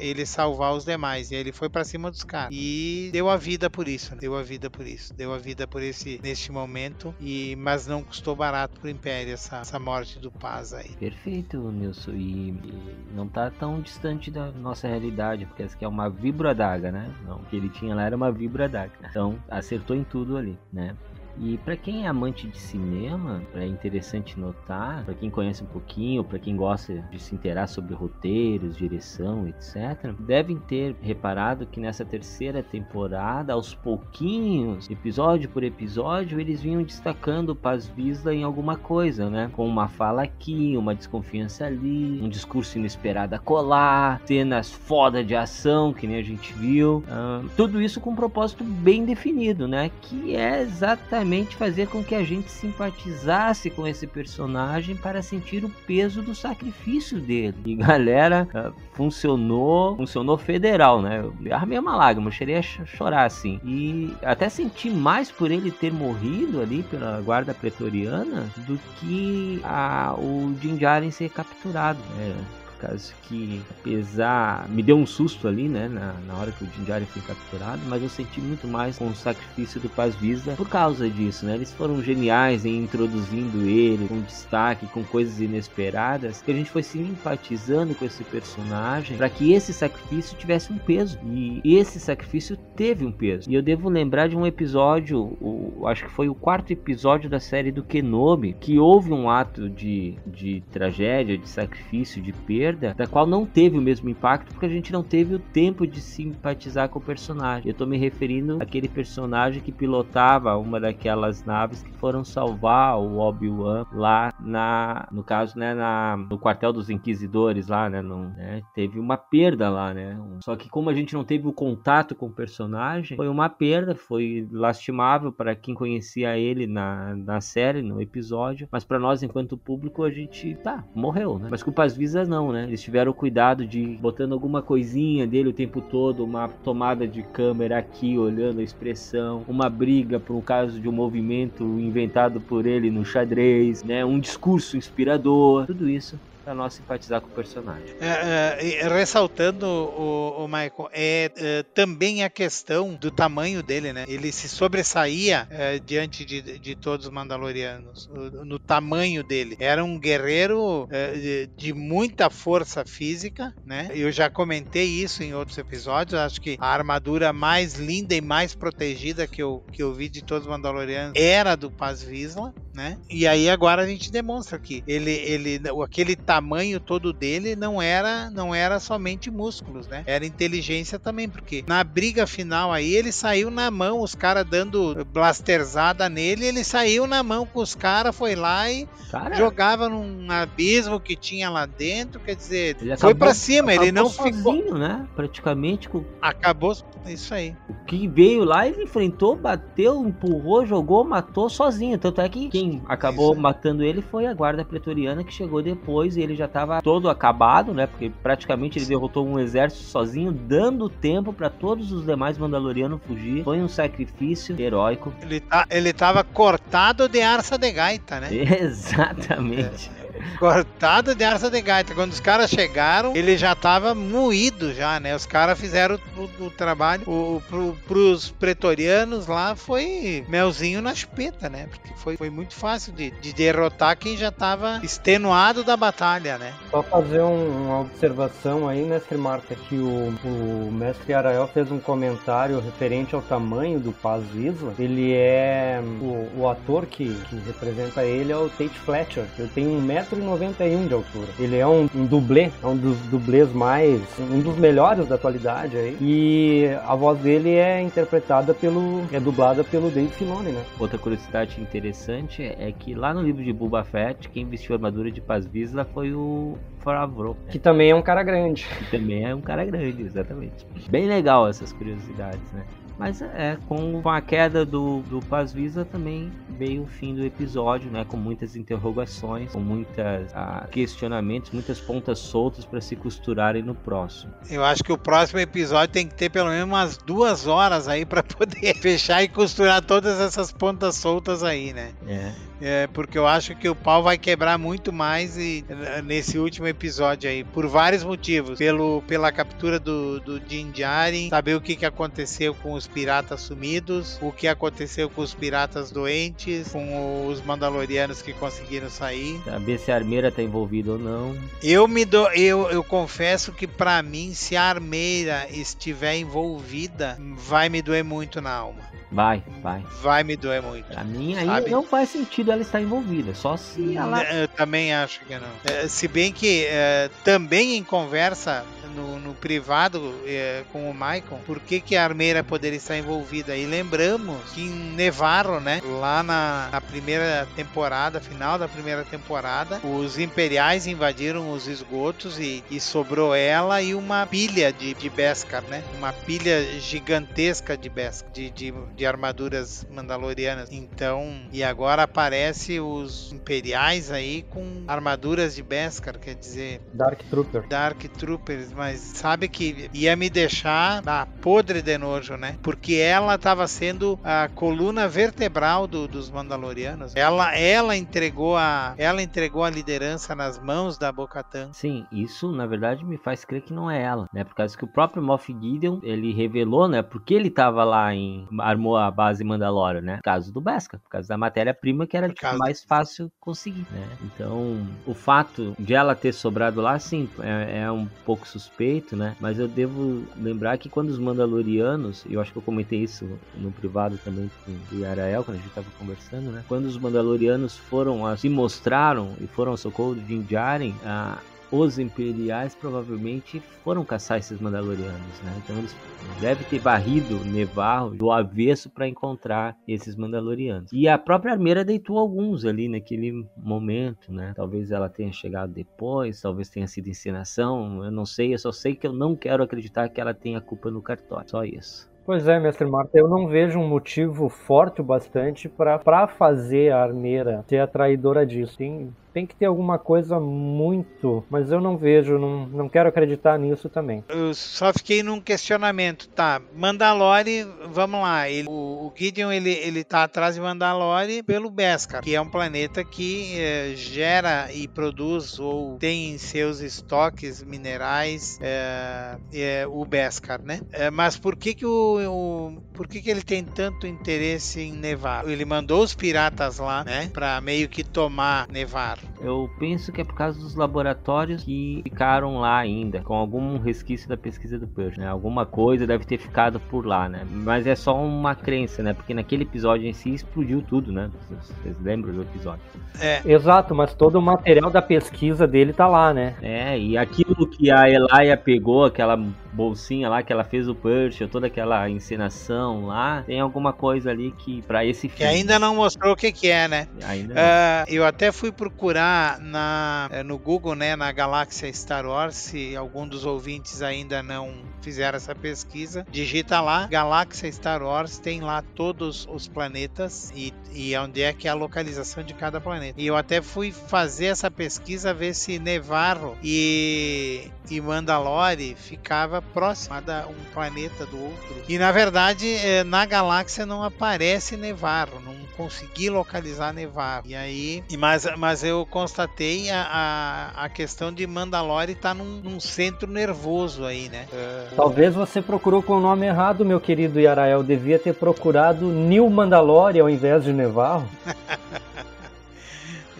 ele salvar os demais. E ele foi para cima dos caras e deu a vida por isso, né? deu a vida por isso, deu a vida por esse neste momento e mas não custou barato pro Império essa, essa morte do Paz aí. Perfeito, Nilson. E, e não tá tão distante da nossa realidade, porque essa aqui é uma vibra daga, né? Não, o que ele tinha lá era uma vibra daga. Então, acertou em tudo ali, né? E para quem é amante de cinema, é interessante notar, para quem conhece um pouquinho, para quem gosta de se interar sobre roteiros, direção, etc, devem ter reparado que nessa terceira temporada, aos pouquinhos, episódio por episódio, eles vinham destacando o Paz Visla em alguma coisa, né? Com uma fala aqui, uma desconfiança ali, um discurso inesperado a colar, cenas foda de ação, que nem a gente viu. Uh, tudo isso com um propósito bem definido, né? Que é exatamente fazer com que a gente simpatizasse com esse personagem para sentir o peso do sacrifício dele. E galera, ah, funcionou, funcionou federal, né? Eu armei uma lágrima, eu cheguei a chorar assim. E até senti mais por ele ter morrido ali pela guarda pretoriana do que a, o Din Djarin ser capturado. Né? Caso que, apesar, me deu um susto ali, né, na, na hora que o Jinjari foi capturado, mas eu senti muito mais com o sacrifício do Paz Vista por causa disso, né? Eles foram geniais em introduzindo ele com destaque, com coisas inesperadas, que a gente foi se empatizando com esse personagem para que esse sacrifício tivesse um peso. E esse sacrifício teve um peso. E eu devo lembrar de um episódio, o, acho que foi o quarto episódio da série do Kenobi, que houve um ato de, de tragédia, de sacrifício, de perda, da qual não teve o mesmo impacto porque a gente não teve o tempo de simpatizar com o personagem. Eu tô me referindo àquele personagem que pilotava uma daquelas naves que foram salvar o Obi-Wan lá na, no caso, né, na, no quartel dos inquisidores lá, né, no, né, teve uma perda lá, né, só que como a gente não teve o contato com o personagem, foi uma perda, foi lastimável para quem conhecia ele na, na série, no episódio, mas para nós enquanto público a gente, tá, morreu, né, mas Paz Visas não, né, eles tiveram cuidado de botando alguma coisinha dele o tempo todo, uma tomada de câmera aqui, olhando a expressão, uma briga por um caso de um movimento inventado por ele no xadrez, né? Um discurso inspirador, tudo isso para nós simpatizar com o personagem. É, é, ressaltando o, o Michael, é, é, também a questão do tamanho dele, né? Ele se sobressaía é, diante de, de, todos os Mandalorianos no, no tamanho dele. Era um guerreiro é, de, de, muita força física, né? Eu já comentei isso em outros episódios. Acho que a armadura mais linda e mais protegida que eu, que eu vi de todos os Mandalorianos era do Paz Vizsla, né? E aí agora a gente demonstra que ele, ele, aquele tamanho todo dele não era não era somente músculos, né? Era inteligência também, porque na briga final aí ele saiu na mão, os caras dando blasterzada nele, ele saiu na mão com os caras, foi lá e cara, jogava num abismo que tinha lá dentro, quer dizer, foi acabou, para cima, ele não sozinho, ficou né? Praticamente com... acabou isso aí. O que veio lá ele enfrentou, bateu, empurrou, jogou, matou sozinho, tanto é que quem acabou isso. matando ele foi a guarda pretoriana que chegou depois ele já estava todo acabado, né? Porque praticamente ele derrotou um exército sozinho, dando tempo para todos os demais Mandalorianos fugir. Foi um sacrifício heróico. Ele, tá, ele tava cortado de arça de gaita, né? Exatamente. É cortado de arça de gaita. Quando os caras chegaram, ele já tava moído já, né? Os caras fizeram o, o trabalho. O, pro, pros pretorianos lá foi melzinho na chupeta, né? Porque foi, foi muito fácil de, de derrotar quem já tava extenuado da batalha, né? Só fazer um, uma observação aí, mestre Marta, que o, o mestre Arael fez um comentário referente ao tamanho do Paz Isla. Ele é... O, o ator que, que representa ele é o Tate Fletcher. Ele tem um metro 1,91m de altura. Ele é um, um dublê, é um dos dublês mais. um dos melhores da atualidade aí. E a voz dele é interpretada pelo. é dublada pelo Dave Filoni, né? Outra curiosidade interessante é que lá no livro de Boba Fett, quem vestiu a armadura de Paz Vizsla foi o Favreau. Que também é um cara grande. Que também é um cara grande, exatamente. Bem legal essas curiosidades, né? Mas é, com a queda do, do Paz Visa também veio o fim do episódio, né? Com muitas interrogações, com muitos ah, questionamentos, muitas pontas soltas para se costurarem no próximo. Eu acho que o próximo episódio tem que ter pelo menos umas duas horas aí para poder fechar e costurar todas essas pontas soltas aí, né? É. É, porque eu acho que o pau vai quebrar muito mais e, nesse último episódio aí, por vários motivos. Pelo, pela captura do, do Din Djarin, saber o que, que aconteceu com os piratas sumidos, o que aconteceu com os piratas doentes, com os mandalorianos que conseguiram sair. Saber se a armeira tá envolvida ou não. Eu me do, eu, eu confesso que para mim, se a armeira estiver envolvida, vai me doer muito na alma. Vai, vai. Vai me doer muito. Pra mim aí sabe? não faz sentido ela estar envolvida, só se ela. Eu também acho que não. É, se bem que é, também em conversa no, no privado é, com o Michael por que, que a armeira poderia estar envolvida. E lembramos que em Nevarro, né, lá na, na, primeira temporada, final da primeira temporada, os imperiais invadiram os esgotos e, e sobrou ela e uma pilha de, de Beskar, né? Uma pilha gigantesca de Beskar, de, de, de armaduras mandalorianas. Então, e agora aparece os imperiais aí com armaduras de Beskar, quer dizer... Dark Trooper. Dark Troopers, mas sabe que ia me deixar ah, podre de nojo, né? Porque ela estava sendo a coluna vertebral do, dos Mandalorianos. Ela, ela entregou a, ela entregou a liderança nas mãos da Bo-Katan. Sim, isso na verdade me faz crer que não é ela, né? Por causa que o próprio Moff Gideon ele revelou, né? Porque ele estava lá em armou a base Mandalorian, né? Por causa do Beskar, por causa da matéria-prima que era tipo, mais fácil conseguir, né? Então, o fato de ela ter sobrado lá, sim, é, é, um pouco suspeito, né? Mas eu devo lembrar que quando os Mandalorianos, eu acho que eu comentei isso no privado também com o Yarael, quando a gente tava conversando, né? Quando os Mandalorianos foram, a, se mostraram e foram ao socorro de Din Djarin, a, os imperiais provavelmente foram caçar esses Mandalorianos, né? Então eles devem ter varrido Nevarro do avesso para encontrar esses Mandalorianos. E a própria Armeira deitou alguns ali naquele momento, né? Talvez ela tenha chegado depois, talvez tenha sido encenação, eu não sei, eu só sei que eu não quero acreditar que ela tenha culpa no cartório, só isso. Pois é, mestre Marta, eu não vejo um motivo forte o bastante para fazer a armeira ser a traidora disso. Tem, tem que ter alguma coisa muito, mas eu não vejo, não, não quero acreditar nisso também. Eu só fiquei num questionamento, tá? Mandalore, vamos lá, ele, o, o, Gideon ele, ele tá atrás de Mandalore pelo Beskar, que é um planeta que é, gera e produz ou tem em seus estoques minerais é, é, o Beskar, né? mas por que que o, o, por que que ele tem tanto interesse em Nevar? Ele mandou os piratas lá, né? Para meio que tomar Nevar. Eu penso que é por causa dos laboratórios que ficaram lá ainda, com algum resquício da pesquisa do Perch, né? Alguma coisa deve ter ficado por lá, né? Mas é só uma crença, né? Porque naquele episódio em si explodiu tudo, né? Vocês lembram do episódio? É. Exato, mas todo o material da pesquisa dele tá lá, né? É, e aquilo que a Elaia pegou, aquela bolsinha lá que ela fez o Perch, toda aquela encenação lá, tem alguma coisa ali que para esse filme. Que ainda não mostrou o que que é, né? Ainda uh, eu até fui procurar na, eh, no Google, né, na galáxia Star Wars, se algum dos ouvintes ainda não fizeram essa pesquisa, digita lá, galáxia Star Wars, tem lá todos os planetas e, e onde é que é a localização de cada planeta. E eu até fui fazer essa pesquisa, ver se Nevarro e, e Mandalore ficava próximo da um planeta do outro. E na verdade, eh, na galáxia não aparece Nevarro, não consegui localizar Nevarro. E aí, mas, mas eu constatei a, a, a questão de Mandalore estar tá num, num, centro nervoso aí, né? Uh... Talvez você procurou com o nome errado, meu querido Yarael. Devia ter procurado New Mandalore ao invés de Nevarro.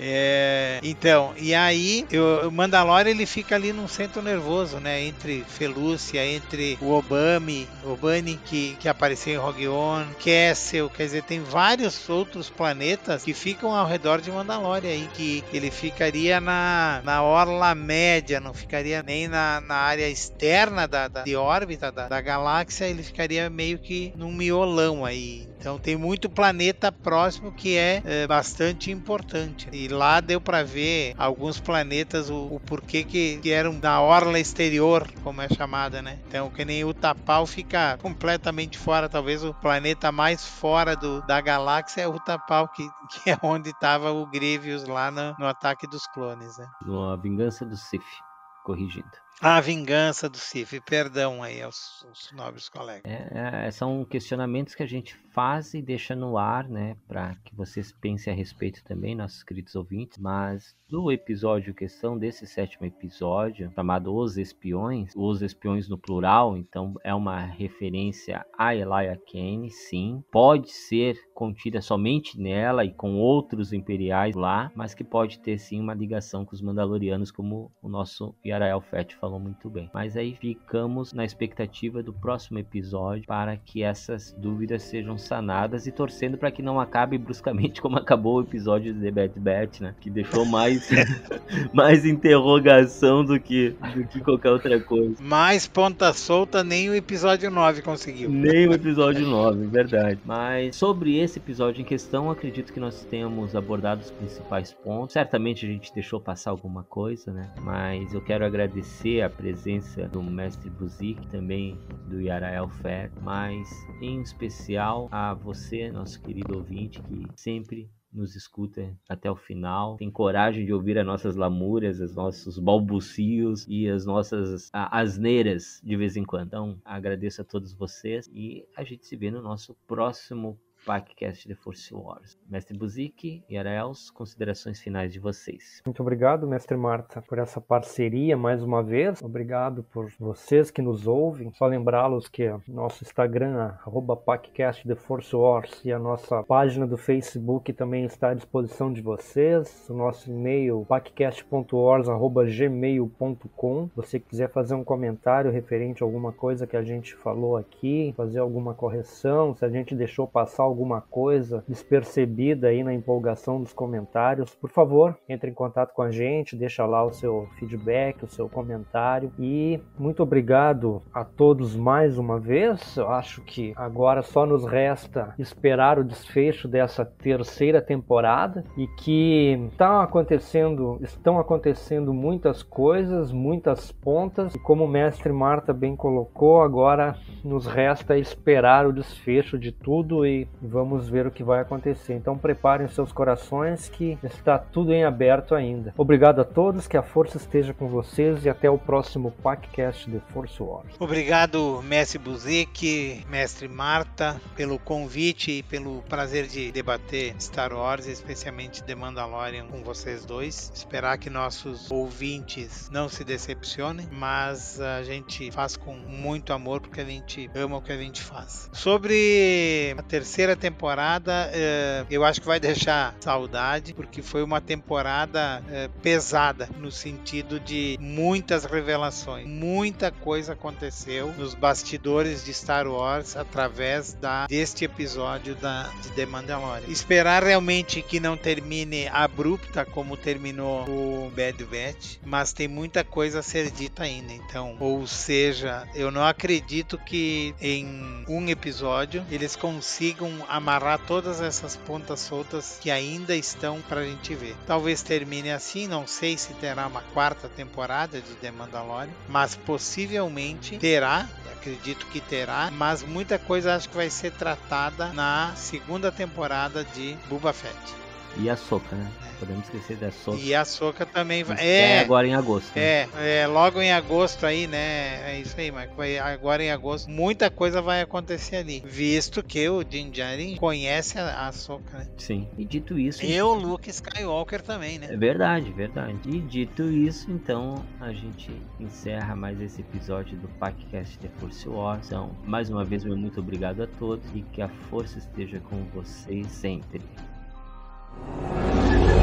É, então, e aí eu, o Mandalorian ele fica ali num centro nervoso, né? Entre Felúcia, entre o Obami, Obani que, que apareceu em Rogue One, Kessel, quer dizer, tem vários outros planetas que ficam ao redor de Mandalorian aí, que ele ficaria na, na orla média, não ficaria nem na, na área externa da, da de órbita da, da galáxia, ele ficaria meio que num miolão aí. Então tem muito planeta próximo que é, é bastante importante. E lá deu para ver alguns planetas, o, o porquê que, que, eram da orla exterior, como é chamada, né? Então que nem o Tapau fica completamente fora. Talvez o planeta mais fora do, da galáxia é o Tapau, que, que é onde estava o Grievous lá no, no ataque dos clones, né? A vingança do Sith, corrigindo. A vingança do Sif, perdão aí aos, aos nobres colegas. É, é, são questionamentos que a gente faz e deixa no ar, né, para que vocês pensem a respeito também, nossos queridos ouvintes. Mas do episódio questão desse sétimo episódio, chamado Os Espiões, Os Espiões no plural, então é uma referência a Elijah Kane, sim. Pode ser contida somente nela e com outros imperiais lá, mas que pode ter sim uma ligação com os Mandalorianos, como o nosso Yarael Fett falou muito bem. Mas aí ficamos na expectativa do próximo episódio para que essas dúvidas sejam sanadas e torcendo para que não acabe bruscamente como acabou o episódio de The Bad Batch, né? Que deixou mais mais interrogação do que do que qualquer outra coisa. Mais ponta solta nem o episódio 9 conseguiu. Nem o episódio 9, verdade. Mas sobre esse episódio em questão, acredito que nós tenhamos abordado os principais pontos. Certamente a gente deixou passar alguma coisa, né? Mas eu quero agradecer a presença do mestre Buzik, também do Yarael Fer, mas em especial a você, nosso querido ouvinte, que sempre nos escuta até o final, tem coragem de ouvir as nossas lamúrias, os nossos balbucios e as nossas asneiras de vez em quando. Então, agradeço a todos vocês e a gente se vê no nosso próximo podcast The Force Wars. Mestre Buzik e Araels, considerações finais de vocês. Muito obrigado, Mestre Marta, por essa parceria mais uma vez. Obrigado por vocês que nos ouvem. Só lembrá-los que nosso Instagram, arroba PacCast The Force Wars, e a nossa página do Facebook também está à disposição de vocês. O nosso e-mail, paccast.wars.gmail.com. Você quiser fazer um comentário referente a alguma coisa que a gente falou aqui, fazer alguma correção, se a gente deixou passar alguma coisa despercebida aí na empolgação dos comentários, por favor, entre em contato com a gente, deixa lá o seu feedback, o seu comentário e muito obrigado a todos mais uma vez. Eu acho que agora só nos resta esperar o desfecho dessa terceira temporada e que estão acontecendo, estão acontecendo muitas coisas, muitas pontas e como o mestre Marta bem colocou, agora nos resta esperar o desfecho de tudo e vamos ver o que vai acontecer. Então preparem seus corações que está tudo em aberto ainda. Obrigado a todos, que a força esteja com vocês e até o próximo podcast de Force Wars. Obrigado, mestre Buzik, mestre Marta, pelo convite e pelo prazer de debater Star Wars, especialmente The Mandalorian com vocês dois. Esperar que nossos ouvintes não se decepcionem, mas a gente faz com muito amor porque a gente ama o que a gente faz. Sobre a terceira terceira temporada eh, eu acho que vai deixar saudade, porque foi uma temporada eh, pesada no sentido de muitas revelações. Muita coisa aconteceu nos bastidores de Star Wars através da, deste episódio da, de The Mandalorian. Esperar realmente que não termine abrupta como terminou o Bad Batch, mas tem muita coisa a ser dita ainda. Então, ou seja, eu não acredito que em um episódio eles consigam amarrar todas essas pontas soltas que ainda estão para a gente ver. Talvez termine assim, não sei se terá uma quarta temporada de The Mandalorian, mas possivelmente terá, acredito que terá, mas muita coisa acho que vai ser tratada na segunda temporada de Boba Fett. E a Soca, né? Podemos esquecer da Soca. E a Soca também vai. É, é, agora em agosto. Né? É, é, logo em agosto aí, né? É isso aí, mas agora em agosto muita coisa vai acontecer ali. Visto que o Din Djarin conhece a, a Soca, né? Sim. E dito isso. E o Luke Skywalker também, né? É verdade, verdade. E dito isso, então a gente encerra mais esse episódio do podcast The Force Wars. Então, mais uma vez, meu muito obrigado a todos e que a força esteja com vocês sempre. Today.